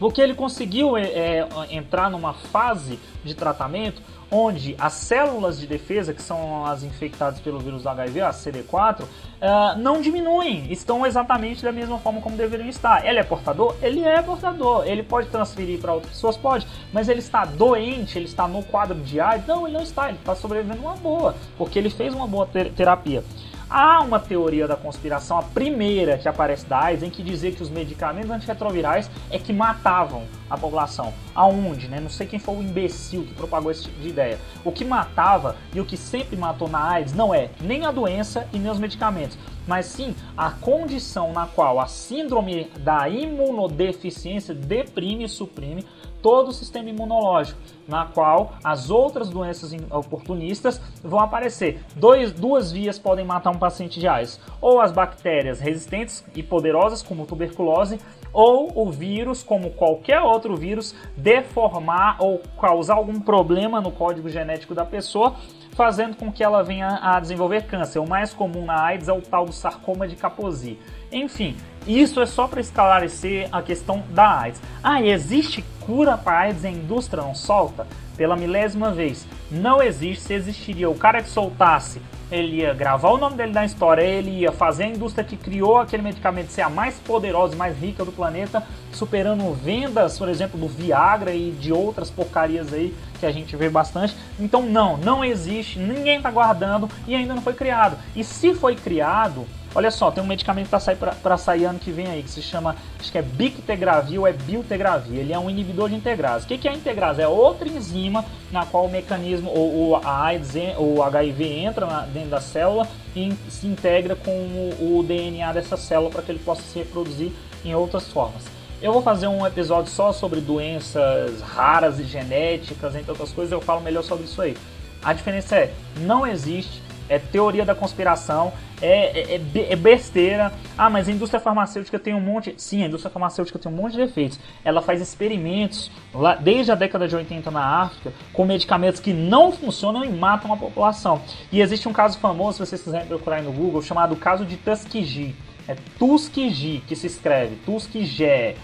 Porque ele conseguiu é, entrar numa fase de tratamento onde as células de defesa, que são as infectadas pelo vírus do HIV, a CD4, uh, eh, não diminuem, estão exatamente da mesma forma como deveriam estar. Ele é portador? Ele é portador. Ele pode transferir para outras pessoas? Pode. Mas ele está doente, ele está no quadro de AIDS? Não, ele não está. Ele está sobrevivendo uma boa, porque ele fez uma boa ter terapia. Há uma teoria da conspiração, a primeira que aparece da AIDS, em que dizia que os medicamentos antirretrovirais é que matavam a população. Aonde, né? Não sei quem foi o imbecil que propagou esse tipo de ideia. O que matava e o que sempre matou na AIDS não é nem a doença e nem os medicamentos, mas sim a condição na qual a síndrome da imunodeficiência deprime e suprime todo o sistema imunológico, na qual as outras doenças oportunistas vão aparecer. Dois, duas vias podem matar um paciente de AIDS: ou as bactérias resistentes e poderosas, como tuberculose, ou o vírus, como qualquer outro vírus, deformar ou causar algum problema no código genético da pessoa, fazendo com que ela venha a desenvolver câncer. O mais comum na AIDS é o tal do sarcoma de Kaposi. Enfim, isso é só para esclarecer a questão da AIDS. Ah, existe cura para AIDS e a indústria não solta? Pela milésima vez, não existe. Se existiria o cara que soltasse, ele ia gravar o nome dele na história, ele ia fazer a indústria que criou aquele medicamento ser a mais poderosa e mais rica do planeta, superando vendas, por exemplo, do Viagra e de outras porcarias aí que a gente vê bastante. Então, não, não existe, ninguém está guardando e ainda não foi criado. E se foi criado, Olha só, tem um medicamento para sair, para sair ano que vem aí, que se chama, acho que é Bictegravir ou é Biltegravir. Ele é um inibidor de integrase. O que, que é a integrase? É outra enzima na qual o mecanismo, ou, ou a AIDS, ou HIV entra na, dentro da célula e se integra com o, o DNA dessa célula para que ele possa se reproduzir em outras formas. Eu vou fazer um episódio só sobre doenças raras e genéticas, entre outras coisas, eu falo melhor sobre isso aí. A diferença é, não existe, é teoria da conspiração, é, é, é, besteira. Ah, mas a indústria farmacêutica tem um monte. Sim, a indústria farmacêutica tem um monte de efeitos. Ela faz experimentos lá, desde a década de 80 na África com medicamentos que não funcionam e matam a população. E existe um caso famoso, se vocês quiserem procurar no Google, chamado caso de Tuskegee. É Tuskegee que se escreve, Tuskegee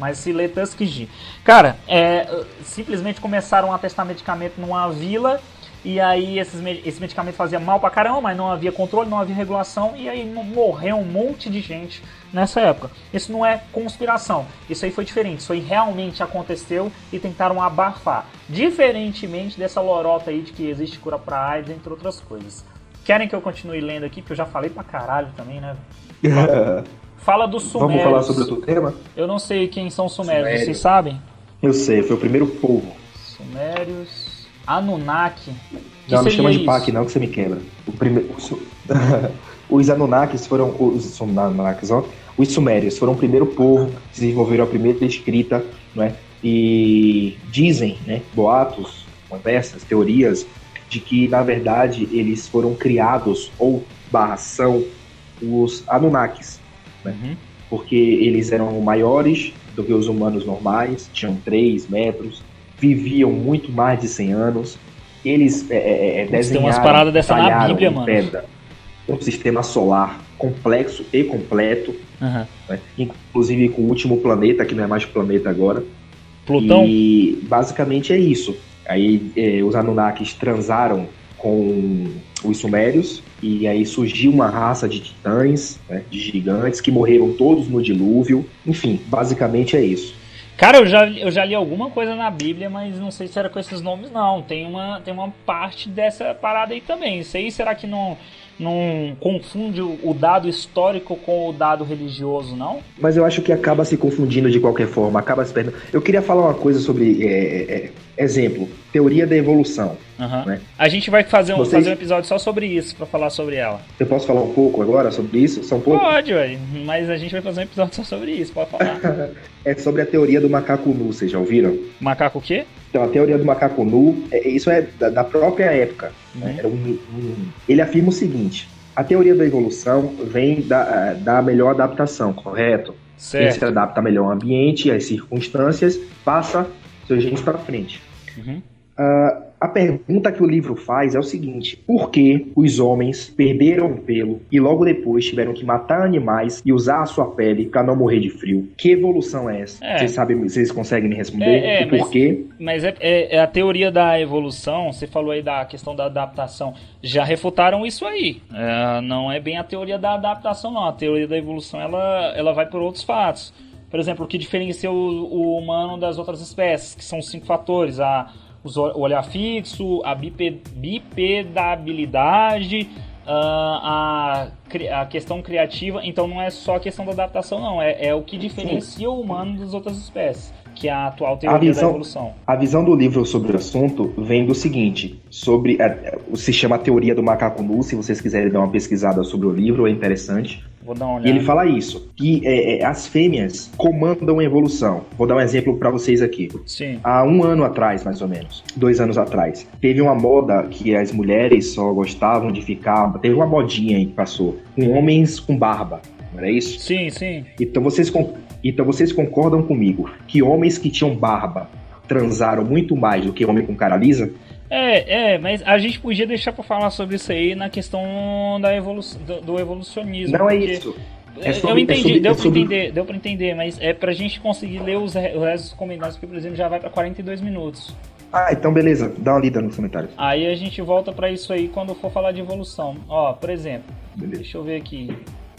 mas se lê Tuskegee. Cara, é, simplesmente começaram a testar medicamento numa vila e aí esses, esse medicamento fazia mal pra caramba, mas não havia controle, não havia regulação, e aí morreu um monte de gente nessa época. Isso não é conspiração, isso aí foi diferente, isso aí realmente aconteceu e tentaram abafar. Diferentemente dessa lorota aí de que existe cura pra AIDS, entre outras coisas. Querem que eu continue lendo aqui, porque eu já falei pra caralho também, né? Fala dos sumérios. Vamos falar sobre outro tema? Eu não sei quem são os sumérios, Sumério. vocês sabem? Eu sei, foi o primeiro povo. Sumérios... Anunnaki. Não, me chama de Pac não, que você me quebra. O primeiro, os, os Anunnakis foram. Os, Anunnakis, ó, os Sumérios foram o primeiro povo que desenvolveram a primeira escrita, não é? E dizem, né, boatos, conversas, teorias, de que na verdade eles foram criados ou barra são os Anunnakis, né? Uhum. Porque eles eram maiores do que os humanos normais, tinham 3 metros, viviam muito mais de 100 anos. Eles é, é, é desenharam, tem umas paradas dessa na Bíblia, mano. Pedra, um sistema solar complexo e completo, uhum. né? inclusive com o último planeta, que não é mais planeta agora. Plutão? E basicamente é isso. Aí é, os Anunnakis transaram com os Sumérios, e aí surgiu uma raça de titãs, né, de gigantes, que morreram todos no dilúvio. Enfim, basicamente é isso. Cara, eu já, eu já li alguma coisa na Bíblia, mas não sei se era com esses nomes, não. Tem uma, tem uma parte dessa parada aí também. Isso aí, será que não, não confunde o dado histórico com o dado religioso, não? Mas eu acho que acaba se confundindo de qualquer forma, acaba se perdendo. Eu queria falar uma coisa sobre, é, é, é exemplo, teoria da evolução. Uhum. Né? A gente vai fazer um, Vocês... fazer um episódio só sobre isso, para falar sobre ela. Eu posso falar um pouco agora sobre isso? Só um pouco? Pode, ué, mas a gente vai fazer um episódio só sobre isso, pode falar. é sobre a teoria do macaco nu, vocês já ouviram? Macaco o quê? Então, a teoria do macaco nu, é, isso é da, da própria época. Né? Uhum. Né? Um, um, ele afirma o seguinte: a teoria da evolução vem da, da melhor adaptação, correto? Certo. Quem se adapta melhor ao ambiente, às circunstâncias, passa seus genes para frente. Uhum. Uh, a pergunta que o livro faz é o seguinte: por que os homens perderam o pelo e logo depois tiveram que matar animais e usar a sua pele para não morrer de frio? Que evolução é essa? É. Vocês sabem, vocês conseguem me responder? É, é, por mas, quê? Mas é, é, é, a teoria da evolução, você falou aí da questão da adaptação, já refutaram isso aí. É, não é bem a teoria da adaptação, não. A teoria da evolução ela, ela vai por outros fatos. Por exemplo, o que diferencia o, o humano das outras espécies, que são cinco fatores. A o olhar fixo, a bipedabilidade, ah, a, a questão criativa. Então não é só a questão da adaptação, não. É, é o que diferencia o humano das outras espécies que é a atual teoria a visão, da evolução. A visão do livro sobre o assunto vem do seguinte, sobre se chama a teoria do macaco nu, se vocês quiserem dar uma pesquisada sobre o livro, é interessante. Vou dar uma olhada. E ele fala isso, que é, é, as fêmeas comandam a evolução. Vou dar um exemplo para vocês aqui. Sim. Há um ano atrás, mais ou menos, dois anos atrás, teve uma moda que as mulheres só gostavam de ficar, teve uma modinha aí que passou, com homens com barba. Não era isso? Sim, sim. Então vocês então vocês concordam comigo que homens que tinham barba transaram muito mais do que homem com cara lisa? É, é, mas a gente podia deixar para falar sobre isso aí na questão da evolu do, do evolucionismo. Não é isso. É sobre, eu entendi, é sobre, deu é sobre... pra entender, deu entender, mas é pra gente conseguir ler os, os restos dos comentários, porque, por exemplo, já vai pra 42 minutos. Ah, então beleza, dá uma lida nos comentários. Aí a gente volta para isso aí quando for falar de evolução. Ó, por exemplo, beleza. deixa eu ver aqui.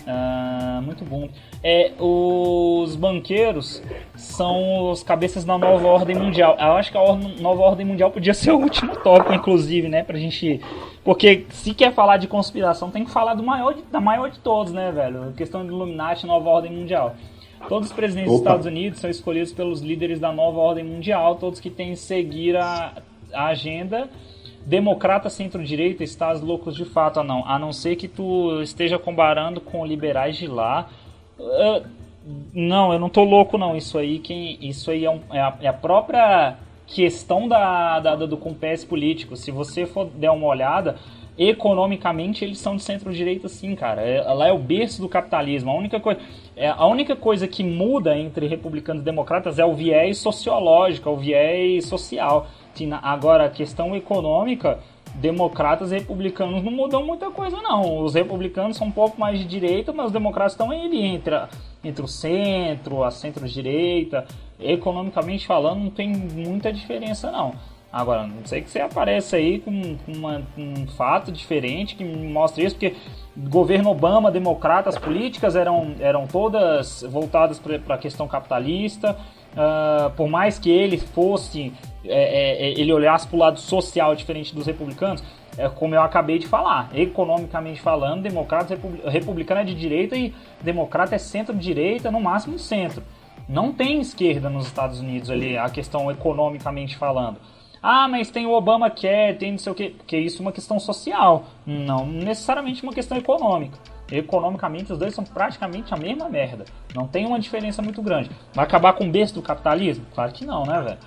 Ah, muito bom. É, os banqueiros são os cabeças da nova ordem mundial. Eu acho que a nova ordem mundial podia ser o último tópico, inclusive, né? Pra gente. Porque se quer falar de conspiração, tem que falar do maior de, da maior de todos, né, velho? A questão do Illuminati nova ordem mundial. Todos os presidentes Opa. dos Estados Unidos são escolhidos pelos líderes da nova ordem mundial, todos que têm que seguir a, a agenda democrata centro-direita estás loucos de fato ou não, a não ser que tu esteja comparando com liberais de lá. Uh, não, eu não tô louco não. Isso aí, quem, isso aí é, um, é, a, é a, própria questão da, da, do compés político. Se você for der uma olhada, economicamente eles são de centro-direita sim, cara. É, lá é o berço do capitalismo. A única coisa, é, a única coisa que muda entre republicanos e democratas é o viés sociológico, é o viés social. Agora, a questão econômica, democratas e republicanos não mudam muita coisa, não. Os republicanos são um pouco mais de direita, mas os democratas estão ali entre, entre o centro, a centro-direita. Economicamente falando, não tem muita diferença, não. Agora, não sei que você aparece aí com, uma, um fato diferente que mostre isso, porque governo Obama, democratas, políticas eram, eram todas voltadas para a questão capitalista. Uh, por mais que ele fosse, é, é, ele olhasse para o lado social diferente dos republicanos, é como eu acabei de falar, economicamente falando, democrata republicano é de direita e democrata é centro-direita, no máximo centro. Não tem esquerda nos Estados Unidos ali, a questão economicamente falando. Ah, mas tem o Obama quer, tem não sei o quê. Porque isso é uma questão social, não necessariamente uma questão econômica. Economicamente, os dois são praticamente a mesma merda. Não tem uma diferença muito grande. Vai acabar com o berço do capitalismo? Claro que não, né, velho?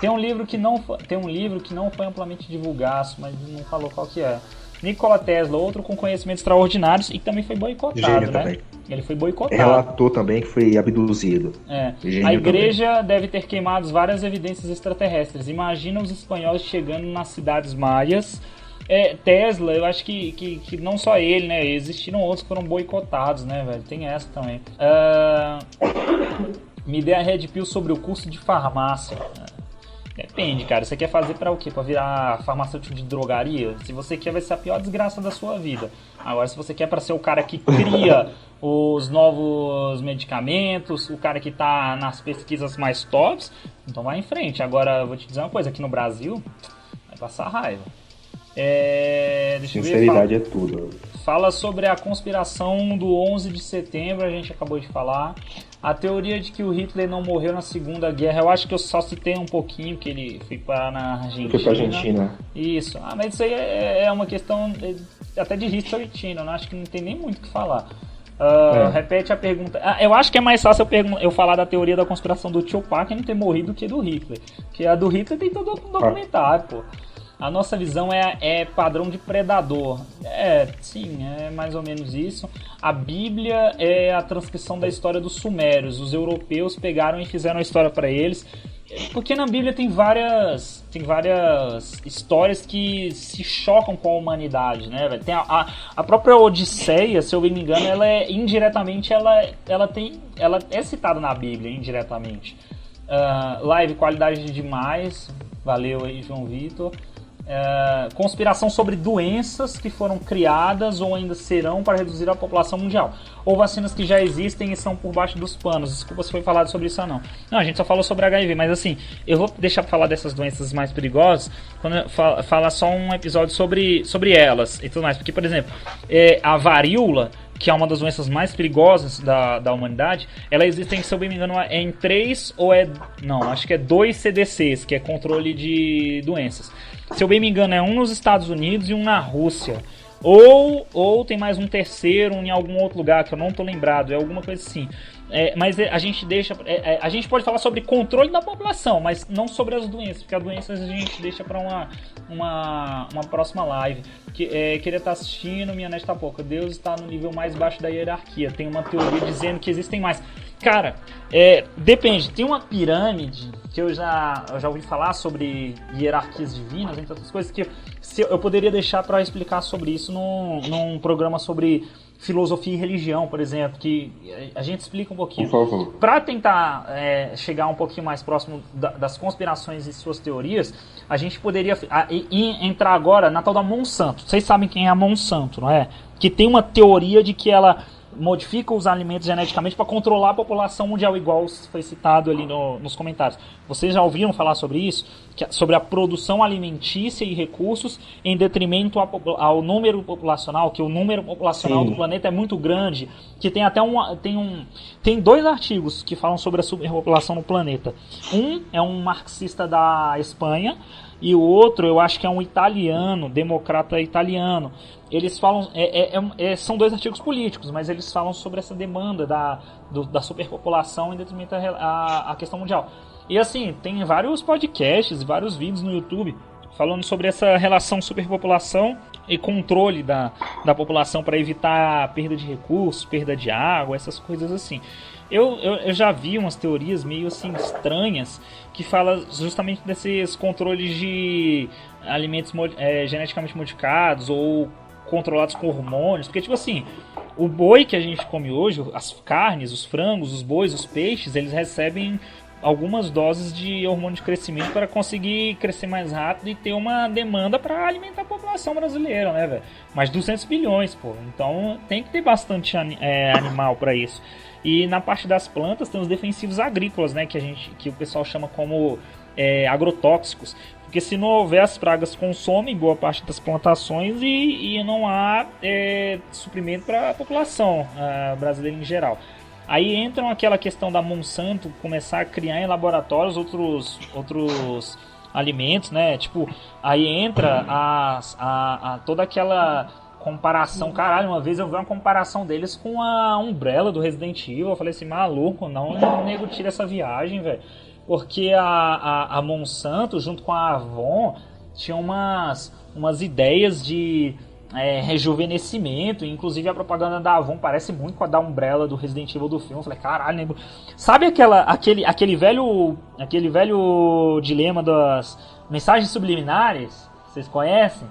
Tem um livro que não foi, tem um livro que não foi amplamente divulgado, mas não falou qual que é. Nikola Tesla, outro com conhecimentos extraordinários e que também foi boicotado, Gênio né? Também. Ele foi boicotado. Relatou também que foi abduzido. É. A igreja também. deve ter queimado várias evidências extraterrestres. Imagina os espanhóis chegando nas cidades maias. É, Tesla, eu acho que, que, que, não só ele, né? Existiram outros que foram boicotados, né, velho? Tem essa também. Uh... Me dê a Red Pill sobre o curso de farmácia. Depende, cara. Você quer fazer para o quê? Para virar farmacêutico de drogaria? Se você quer, vai ser a pior desgraça da sua vida. Agora, se você quer para ser o cara que cria os novos medicamentos, o cara que está nas pesquisas mais tops, então vai em frente. Agora, vou te dizer uma coisa: aqui no Brasil, vai passar raiva. É, Sinceridade ver, fala, é tudo. Fala sobre a conspiração do 11 de setembro, a gente acabou de falar. A teoria de que o Hitler não morreu na Segunda Guerra, eu acho que eu só citei um pouquinho que ele foi para na Argentina. Foi pra Argentina. Isso. Ah, mas isso aí é, é uma questão até de History Channel, não acho que não tem nem muito o que falar. Uh, é. Repete a pergunta. Ah, eu acho que é mais fácil eu, eu, falar da teoria da conspiração do Tupac não ter morrido do que do Hitler. Porque a do Hitler tem todo um documentário, ah. pô. A nossa visão é, é padrão de predador. É, sim, é mais ou menos isso. A Bíblia é a transcrição da história dos Sumérios. Os europeus pegaram e fizeram a história para eles. Porque na Bíblia tem várias, tem várias histórias que se chocam com a humanidade, né? Tem a, a, a, própria Odisseia, se eu bem me engano, ela é indiretamente, ela, ela tem, ela é citada na Bíblia indiretamente. Uh, live qualidade demais, valeu aí João Vitor. É, conspiração sobre doenças que foram criadas ou ainda serão para reduzir a população mundial. Ou vacinas que já existem e são por baixo dos panos. Desculpa se foi falado sobre isso ou não. Não, a gente só falou sobre HIV, mas assim, eu vou deixar para falar dessas doenças mais perigosas quando fala, fala só um episódio sobre, sobre elas e tudo mais. Porque, por exemplo, é, a varíola que é uma das doenças mais perigosas da, da humanidade, ela existe, se eu bem me engano, é em três ou é. Não, acho que é dois CDCs, que é controle de doenças. Se eu bem me engano, é um nos Estados Unidos e um na Rússia. Ou, ou tem mais um terceiro em algum outro lugar que eu não tô lembrado, é alguma coisa assim. É, mas é, a gente deixa. É, é, a gente pode falar sobre controle da população, mas não sobre as doenças, porque as doenças a gente deixa para uma, uma, uma próxima live. Que, é, queria estar tá assistindo, minha net tá pouca. Deus está no nível mais baixo da hierarquia. Tem uma teoria dizendo que existem mais. Cara, é, depende. Tem uma pirâmide que eu já, eu já ouvi falar sobre hierarquias divinas, entre outras coisas, que se, eu poderia deixar para explicar sobre isso num, num programa sobre filosofia e religião, por exemplo, que a gente explica um pouquinho. Para tentar é, chegar um pouquinho mais próximo da, das conspirações e suas teorias, a gente poderia a, e, entrar agora na tal da Monsanto. Vocês sabem quem é a Monsanto, não é? Que tem uma teoria de que ela modifica os alimentos geneticamente para controlar a população mundial, igual foi citado ali no, nos comentários. Vocês já ouviram falar sobre isso? Que, sobre a produção alimentícia e recursos em detrimento ao, ao número populacional, que o número populacional Sim. do planeta é muito grande, que tem até um tem um tem dois artigos que falam sobre a superpopulação no planeta. Um é um marxista da Espanha e o outro eu acho que é um italiano, democrata italiano, eles falam. É, é, é, é, são dois artigos políticos, mas eles falam sobre essa demanda da, do, da superpopulação em detrimento à, questão mundial. E assim, tem vários podcasts, vários vídeos no YouTube falando sobre essa relação superpopulação e controle da, da população para evitar perda de recursos, perda de água, essas coisas assim. Eu, eu, eu, já vi umas teorias meio assim estranhas que fala justamente desses controles de alimentos é, geneticamente modificados ou controlados com hormônios, porque tipo assim, o boi que a gente come hoje, as carnes, os frangos, os bois, os peixes, eles recebem algumas doses de hormônio de crescimento para conseguir crescer mais rápido e ter uma demanda para alimentar a população brasileira, né, velho? Mais 200 bilhões, pô. Então tem que ter bastante é, animal para isso. E na parte das plantas tem os defensivos agrícolas, né, que a gente que o pessoal chama como é, agrotóxicos. Porque se não houver as pragas consomem boa parte das plantações e, e não há é, suprimento para a população brasileira em geral. Aí entram aquela questão da Monsanto começar a criar em laboratórios outros, outros alimentos, né? Tipo, aí entra a, a, a toda aquela comparação. Caralho, uma vez eu vi uma comparação deles com a Umbrella do Resident Evil. Eu falei assim, maluco, não, o nego tira essa viagem, velho. Porque a, a, a Monsanto, junto com a Avon, tinha umas, umas ideias de é, rejuvenescimento. Inclusive a propaganda da Avon parece muito com a da Umbrella do Resident Evil do filme. Eu falei, caralho, lembro. Sabe aquela, aquele, aquele velho. Aquele velho dilema das mensagens subliminares? Vocês conhecem?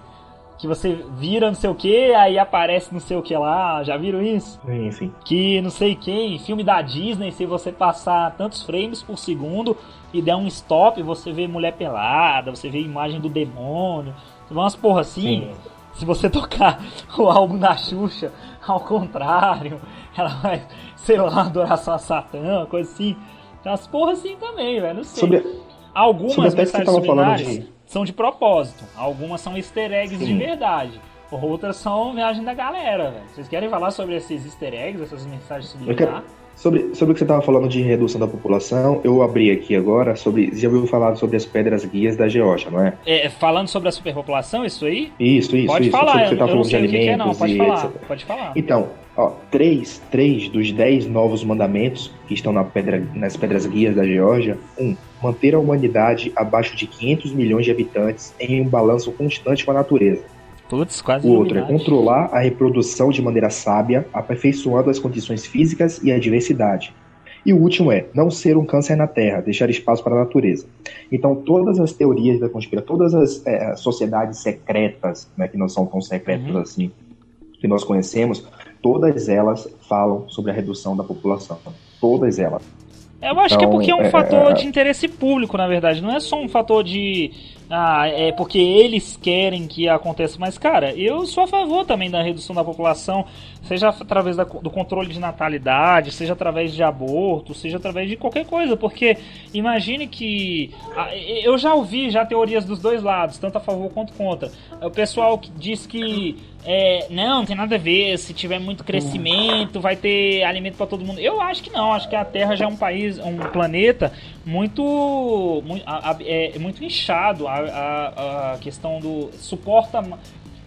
Que você vira não sei o que, aí aparece não sei o que lá, já viram isso? Sim, sim. Que não sei quem, filme da Disney, se você passar tantos frames por segundo e der um stop, você vê mulher pelada, você vê imagem do demônio, umas porra assim. Sim se você tocar o álbum da Xuxa ao contrário, ela vai, sei lá, adoração a Satã, coisa assim. Então as porras assim também, velho. Não sei. Sobre, Algumas sobre mensagens subliminares de... são de propósito. Algumas são easter eggs Sim. de verdade. Outras são viagem da galera, velho. Vocês querem falar sobre esses easter eggs, essas mensagens subliminares? Sobre, sobre o que você estava falando de redução da população, eu abri aqui agora sobre. Você já ouviu falar sobre as pedras guias da Geórgia, não é? é? Falando sobre a superpopulação, isso aí? Isso, isso, pode isso. Falar, sobre o que você tá falando de alimentos que é, não, pode falar, etc. Pode falar. Então, ó, três, três dos dez novos mandamentos que estão na pedra, nas pedras guias da Geórgia. Um, manter a humanidade abaixo de 500 milhões de habitantes em um balanço constante com a natureza. Putz, quase o outro é controlar a reprodução de maneira sábia, aperfeiçoando as condições físicas e a diversidade e o último é não ser um câncer na Terra, deixar espaço para a natureza. Então, todas as teorias da conspiração, todas as é, sociedades secretas, né, que não são tão secretas uhum. assim, que nós conhecemos, todas elas falam sobre a redução da população. Todas elas. Eu acho então, que é porque é um é, fator é, de interesse público, na verdade. Não é só um fator de. Ah, é porque eles querem que aconteça. Mas, cara, eu sou a favor também da redução da população seja através da, do controle de natalidade, seja através de aborto, seja através de qualquer coisa, porque imagine que eu já ouvi já teorias dos dois lados, tanto a favor quanto contra. O pessoal diz que é, não, não tem nada a ver, se tiver muito crescimento, vai ter alimento para todo mundo. Eu acho que não, acho que a Terra já é um país, um planeta muito muito, é, muito inchado. A, a, questão do suporta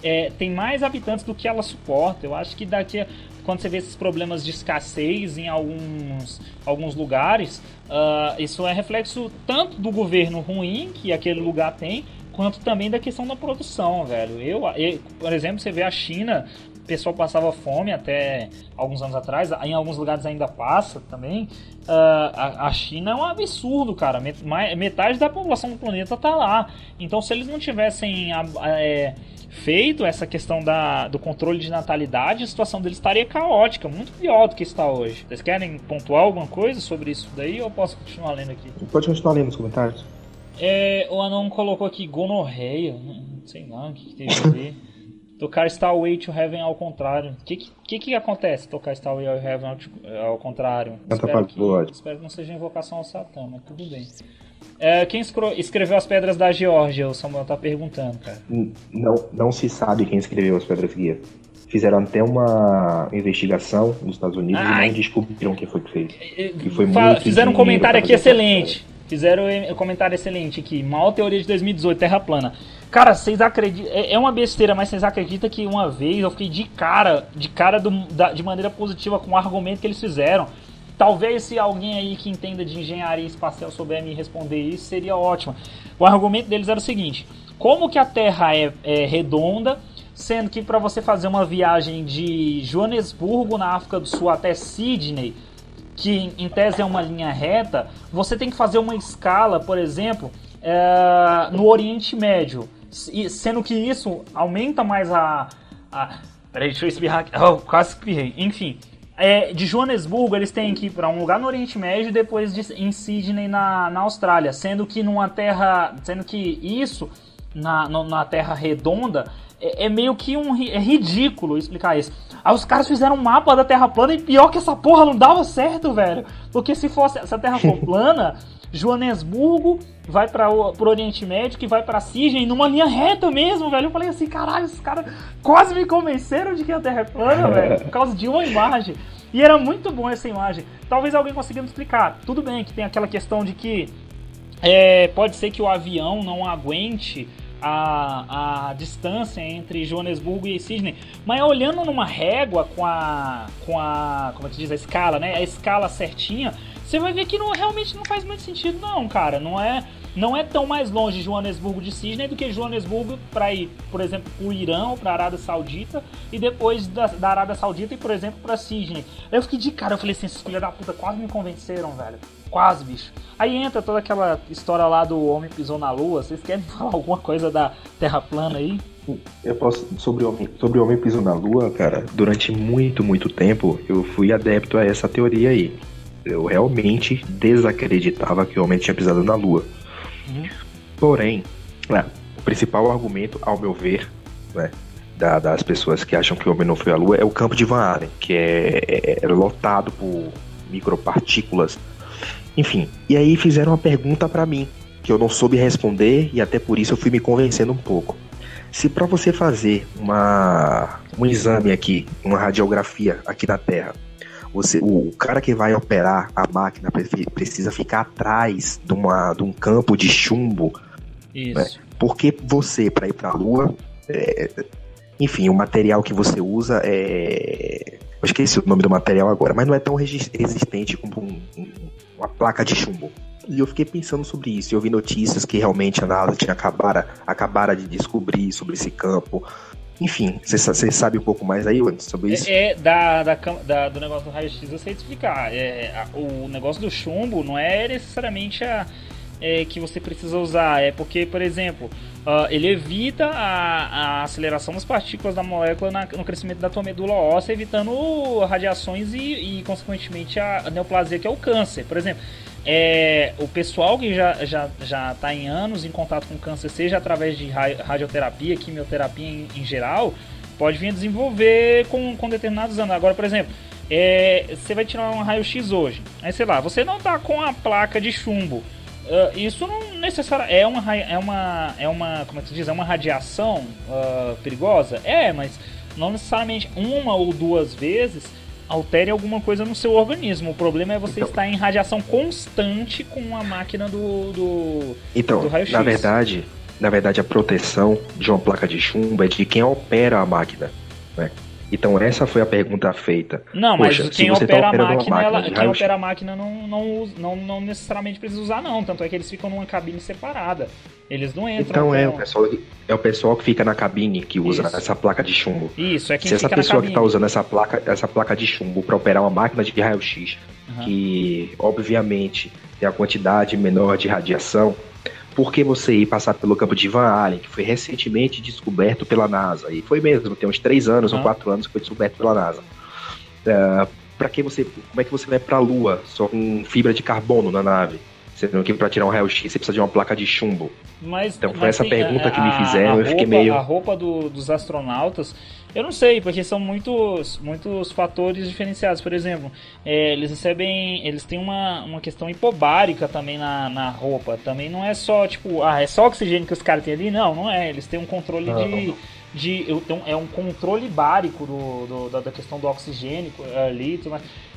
é, tem mais habitantes do que ela suporta. Eu acho que daqui quando você vê esses problemas de escassez em alguns, alguns lugares, uh, isso é reflexo tanto do governo ruim que aquele lugar tem, quanto também da questão da produção, velho. Eu, eu por exemplo, você vê a China, o pessoal passava fome até alguns anos atrás, em alguns lugares ainda passa também. Uh, a, a, China é um absurdo, cara. Metade da população do planeta tá lá. Então, se eles não tivessem a, a, é, feito essa questão da, do controle de natalidade, a situação deles estaria caótica, muito pior do que está hoje. Vocês querem pontuar alguma coisa sobre isso daí ou posso continuar lendo aqui? Pode continuar lendo os comentários. É, o Anão colocou aqui gonorreia, não sei lá o que, que teve a ver. Tocar Starway to Heaven ao contrário. O que, que, que acontece tocar Starway to Heaven ao, ao contrário? Espero que, espero que não seja invocação ao Satã, mas tudo bem. É, quem escreveu as pedras da Geórgia? O Samuel tá perguntando, cara. Não, não se sabe quem escreveu as pedras guia. Fizeram até uma investigação nos Estados Unidos Ai. e não descobriram quem foi que fez. Que foi Fizeram um comentário aqui excelente. Fizeram um comentário excelente aqui. Mal teoria de 2018, Terra plana. Cara, vocês acreditam. É, é uma besteira, mas vocês acreditam que uma vez eu fiquei de cara, de cara do, da, de maneira positiva com o argumento que eles fizeram. Talvez se alguém aí que entenda de engenharia espacial souber me responder isso, seria ótimo. O argumento deles era o seguinte: como que a Terra é, é redonda, sendo que para você fazer uma viagem de Joanesburgo, na África do Sul, até Sydney, que em tese é uma linha reta, você tem que fazer uma escala, por exemplo, é, no Oriente Médio, sendo que isso aumenta mais a. a peraí, deixa eu espirrar aqui. Oh, quase espirrei. Enfim, é, de Joanesburgo eles têm que ir para um lugar no Oriente Médio e depois de, em Sydney na, na Austrália, sendo que numa terra, sendo que isso na, na Terra redonda é, é meio que um é ridículo explicar isso. Aí os caras fizeram um mapa da Terra plana e pior que essa porra não dava certo, velho. Porque se fosse se a Terra for plana, Joanesburgo vai para o Oriente Médio, que vai para Sydney numa linha reta mesmo, velho. Eu falei assim, caralho, esses caras quase me convenceram de que a Terra é plana, velho, por causa de uma imagem. E era muito bom essa imagem. Talvez alguém consiga me explicar. Tudo bem que tem aquela questão de que é, pode ser que o avião não aguente a, a distância entre Joanesburgo e Sydney, mas olhando numa régua com a com a como é que diz a escala, né? A escala certinha, você vai ver que não realmente não faz muito sentido não, cara. Não é não é tão mais longe Joanesburgo de Sydney do que Joanesburgo para ir, por exemplo, para o Irã ou para a Arábia Saudita e depois da, da Arábia Saudita e, por exemplo, para Sydney. Eu fiquei de cara, eu falei assim, esses filhos da puta quase me convenceram, velho. Quase, bicho. Aí entra toda aquela história lá do homem pisou na lua. Vocês querem falar alguma coisa da Terra plana aí? Eu posso. Sobre o homem, sobre o homem pisou na lua, cara, durante muito, muito tempo eu fui adepto a essa teoria aí. Eu realmente desacreditava que o homem tinha pisado na lua. Uhum. Porém, é, o principal argumento, ao meu ver, né, da, das pessoas que acham que o homem não foi à lua é o campo de Van Allen, que é, é, é lotado por micropartículas enfim, e aí fizeram uma pergunta para mim, que eu não soube responder e até por isso eu fui me convencendo um pouco. Se para você fazer uma, um exame aqui, uma radiografia aqui na Terra, você, o, cara que vai operar a máquina precisa ficar atrás de, uma, de um campo de chumbo. Isso. Né? Porque você, para ir para a Lua, é, enfim, o material que você usa é. Eu esqueci o nome do material agora, mas não é tão resistente como um, uma placa de chumbo. E eu fiquei pensando sobre isso. Eu vi notícias que realmente a NASA tinha acabara, acabara de descobrir sobre esse campo. Enfim, você sabe um pouco mais aí, sobre isso? É, é da, da, da, do negócio do raio-x eu sei te explicar. É, a, o negócio do chumbo não é necessariamente a, é, que você precisa usar. É porque, por exemplo, uh, ele evita a, a, aceleração das partículas da molécula na, no crescimento da tua medula óssea, evitando radiações e, e consequentemente, a, neoplasia, que é o câncer. Por exemplo, é, o pessoal que já já já está em anos em contato com câncer, seja através de radioterapia, quimioterapia em, em geral, pode vir a desenvolver com, com determinados anos. Agora, por exemplo, é, você vai tirar um raio-x hoje, aí sei lá, você não está com a placa de chumbo Uh, isso não necessariamente é uma é uma é uma como é que se diz? É uma radiação uh, perigosa? É mas não necessariamente uma ou duas vezes altere alguma coisa no seu organismo. O problema é você então, estar em radiação constante com a máquina do do, então do raio-x. na verdade na verdade a proteção de uma placa de chumbo é de quem opera a máquina né? Então essa foi a pergunta feita. Não, mas Poxa, quem tá opera tá a máquina, máquina ela, quem opera a máquina não, não, não, não necessariamente precisa usar não, tanto é que eles ficam numa cabine separada. Eles não entram. Então é o pessoal é o pessoal que fica na cabine que usa Isso. essa placa de chumbo. Isso, é quem Se essa pessoa que está usando essa placa, essa placa de chumbo para operar uma máquina de raio-x, uhum. que obviamente tem a quantidade menor de radiação, por que você ir passar pelo campo de Van Allen, que foi recentemente descoberto pela NASA? E foi mesmo, tem uns três anos ou quatro anos que foi descoberto pela NASA. Uh, para que você, como é que você vai para a Lua só com fibra de carbono na nave? Sendo que para tirar um raio-x você precisa de uma placa de chumbo. Mas, então foi essa pergunta a, que me fizeram, a, a eu fiquei meio. A roupa do, dos astronautas eu não sei, porque são muitos, muitos fatores diferenciados. Por exemplo, é, eles recebem. Eles têm uma, uma questão hipobárica também na, na roupa. Também não é só, tipo, ah, é só oxigênio que os caras têm ali. Não, não é. Eles têm um controle de. De então, é um controle bárico do, do, da questão do oxigênio ali.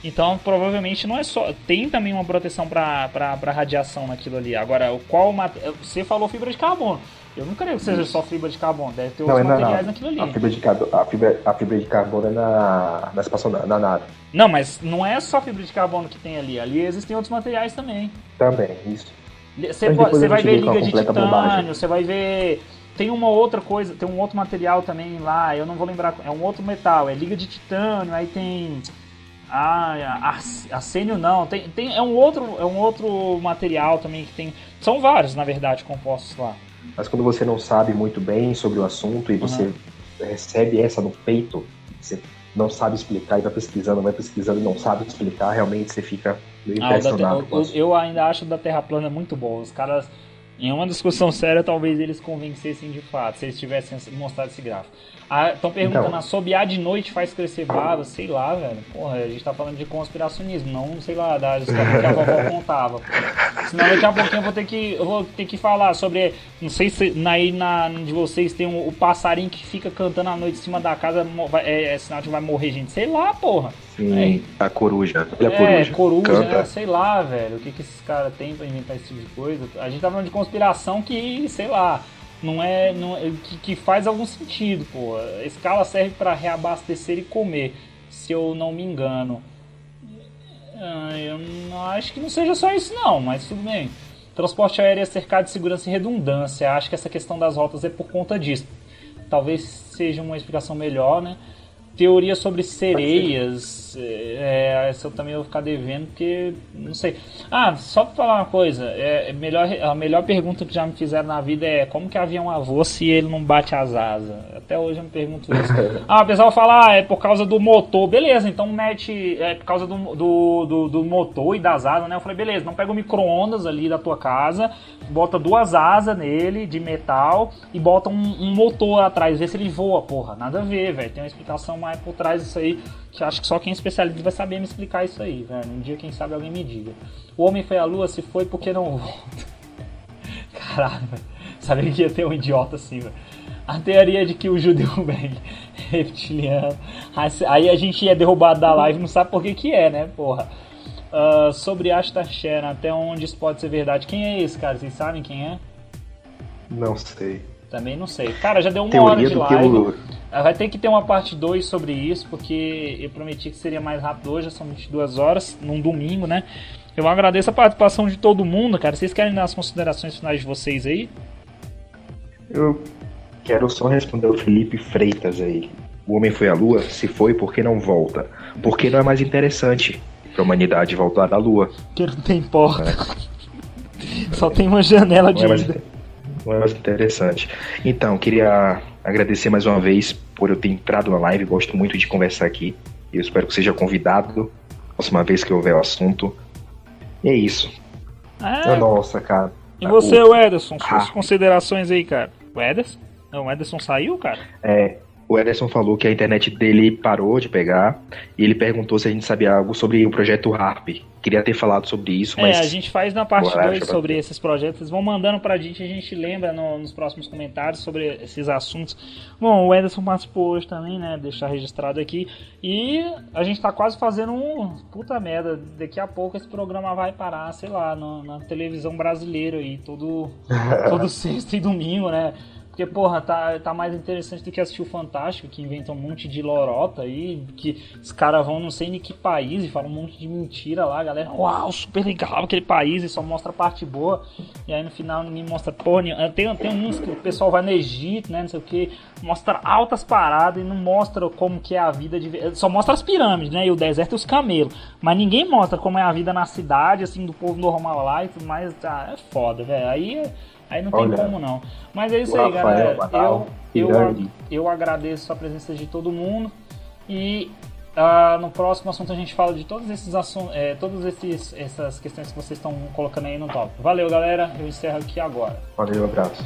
Então, provavelmente não é só. Tem também uma proteção para radiação naquilo ali. Agora, qual. Você falou fibra de carbono. Eu não creio que seja só fibra de carbono, deve ter outros é materiais naquilo ali. A fibra de, a fibra, a fibra de carbono é na, na espaçonave, na nave. Não, mas não é só fibra de carbono que tem ali. Ali existem outros materiais também. Também, isso. Você vai ver liga de titânio, você vai ver tem uma outra coisa, tem um outro material também lá, eu não vou lembrar, é um outro metal, é liga de titânio, aí tem ah, arsênio não, tem, tem é um outro é um outro material também que tem, são vários na verdade compostos lá. Mas quando você não sabe muito bem sobre o assunto e você uhum. recebe essa no peito, você não sabe explicar e vai pesquisando, vai pesquisando e não sabe explicar, realmente você fica meio ah, impressionado. eu, eu ainda acho da Terra plana muito bom. Os caras em uma discussão séria, talvez eles convencessem de fato, se eles tivessem mostrado esse gráfico. Estão ah, perguntando, então, assobiar de noite faz crescer barba? Sei lá, velho. Porra, a gente tá falando de conspiracionismo, não, sei lá, da história que a vovó contava. Senão daqui a pouquinho eu vou ter que, vou ter que falar sobre. Não sei se aí na, de vocês tem um, o passarinho que fica cantando à noite em cima da casa, é, é sinal de vai morrer gente. Sei lá, porra. Sim, é. a coruja. Olha a é, coruja, coruja né? sei lá, velho. O que, que esses caras têm pra inventar esse tipo de coisa? A gente tá falando de conspiração que, sei lá, não é. Não, é, que, que faz algum sentido, pô. A escala serve para reabastecer e comer, se eu não me engano. Ah, eu não acho que não seja só isso, não, mas tudo bem. Transporte aéreo é cercado de segurança e redundância. Acho que essa questão das rotas é por conta disso. Talvez seja uma explicação melhor, né? Teoria sobre sereias é, essa eu também vou ficar devendo, porque não sei. Ah, só pra falar uma coisa, é, é, melhor, a melhor pergunta que já me fizeram na vida é como que avião avô se ele não bate as asas? Até hoje eu me pergunto isso. ah, o pessoal fala, ah, é por causa do motor. Beleza, então mete. É por causa do, do, do, do motor e das asas, né? Eu falei, beleza, não pega o micro-ondas ali da tua casa, bota duas asas nele de metal e bota um, um motor atrás, vê se ele voa, porra. Nada a ver, velho. Tem uma explicação mais por trás disso aí que acho que só quem é especialista vai saber me explicar isso aí, velho. Um dia, quem sabe, alguém me diga. O homem foi à lua, se foi, por que não volta? Caralho, velho. Sabia que ia ter um idiota assim, velho. A teoria de que o judeu bem reptiliano. Aí a gente é derrubado da live, não sabe por que que é, né, porra. Uh, sobre Ashtar até onde isso pode ser verdade. Quem é esse, cara? Vocês sabem quem é? Não sei. Também não sei. Cara, já deu uma Teoria hora de live. Ah, vai ter que ter uma parte 2 sobre isso, porque eu prometi que seria mais rápido hoje, são 22 horas, num domingo, né? Eu agradeço a participação de todo mundo, cara. Vocês querem dar as considerações finais de vocês aí? Eu quero só responder o Felipe Freitas aí. O homem foi à lua? Se foi, por que não volta? Porque não é mais interessante pra humanidade voltar à lua. Porque não tem porta. É. Só tem uma janela não de é mais interessante. Então, queria agradecer mais uma vez por eu ter entrado na live. Gosto muito de conversar aqui. Eu espero que seja convidado próxima vez que houver o assunto. E é isso. É. Nossa, cara. E você, o Ederson, suas ah. considerações aí, cara? O Ederson? Não, o Ederson saiu, cara? É, o Ederson falou que a internet dele parou de pegar e ele perguntou se a gente sabia algo sobre o projeto Harp. Queria ter falado sobre isso, mas. É, a gente faz na parte 2 sobre esses projetos. Eles vão mandando pra gente, a gente lembra no, nos próximos comentários sobre esses assuntos. Bom, o Ederson participou hoje também, né? Deixar registrado aqui. E a gente tá quase fazendo um. Puta merda, daqui a pouco esse programa vai parar, sei lá, no, na televisão brasileira aí, todo, todo sexta e domingo, né? Porque, porra, tá, tá mais interessante do que assistir o Fantástico, que inventa um monte de lorota aí, que os caras vão não sei em que país e falam um monte de mentira lá, galera. Uau, super legal aquele país e só mostra a parte boa. E aí no final ninguém mostra porra. Tem, tem uns que o pessoal vai no Egito, né, não sei o que, mostra altas paradas e não mostra como que é a vida de. Só mostra as pirâmides, né, e o deserto e os camelos. Mas ninguém mostra como é a vida na cidade, assim, do povo normal lá e tudo mais. Ah, é foda, velho. Aí. É Aí não tem como não. Mas é isso aí, galera. Eu, eu, eu agradeço a presença de todo mundo. E uh, no próximo assunto a gente fala de todos esses assuntos, é, todas esses, essas questões que vocês estão colocando aí no top. Valeu, galera. Eu encerro aqui agora. Valeu, abraço.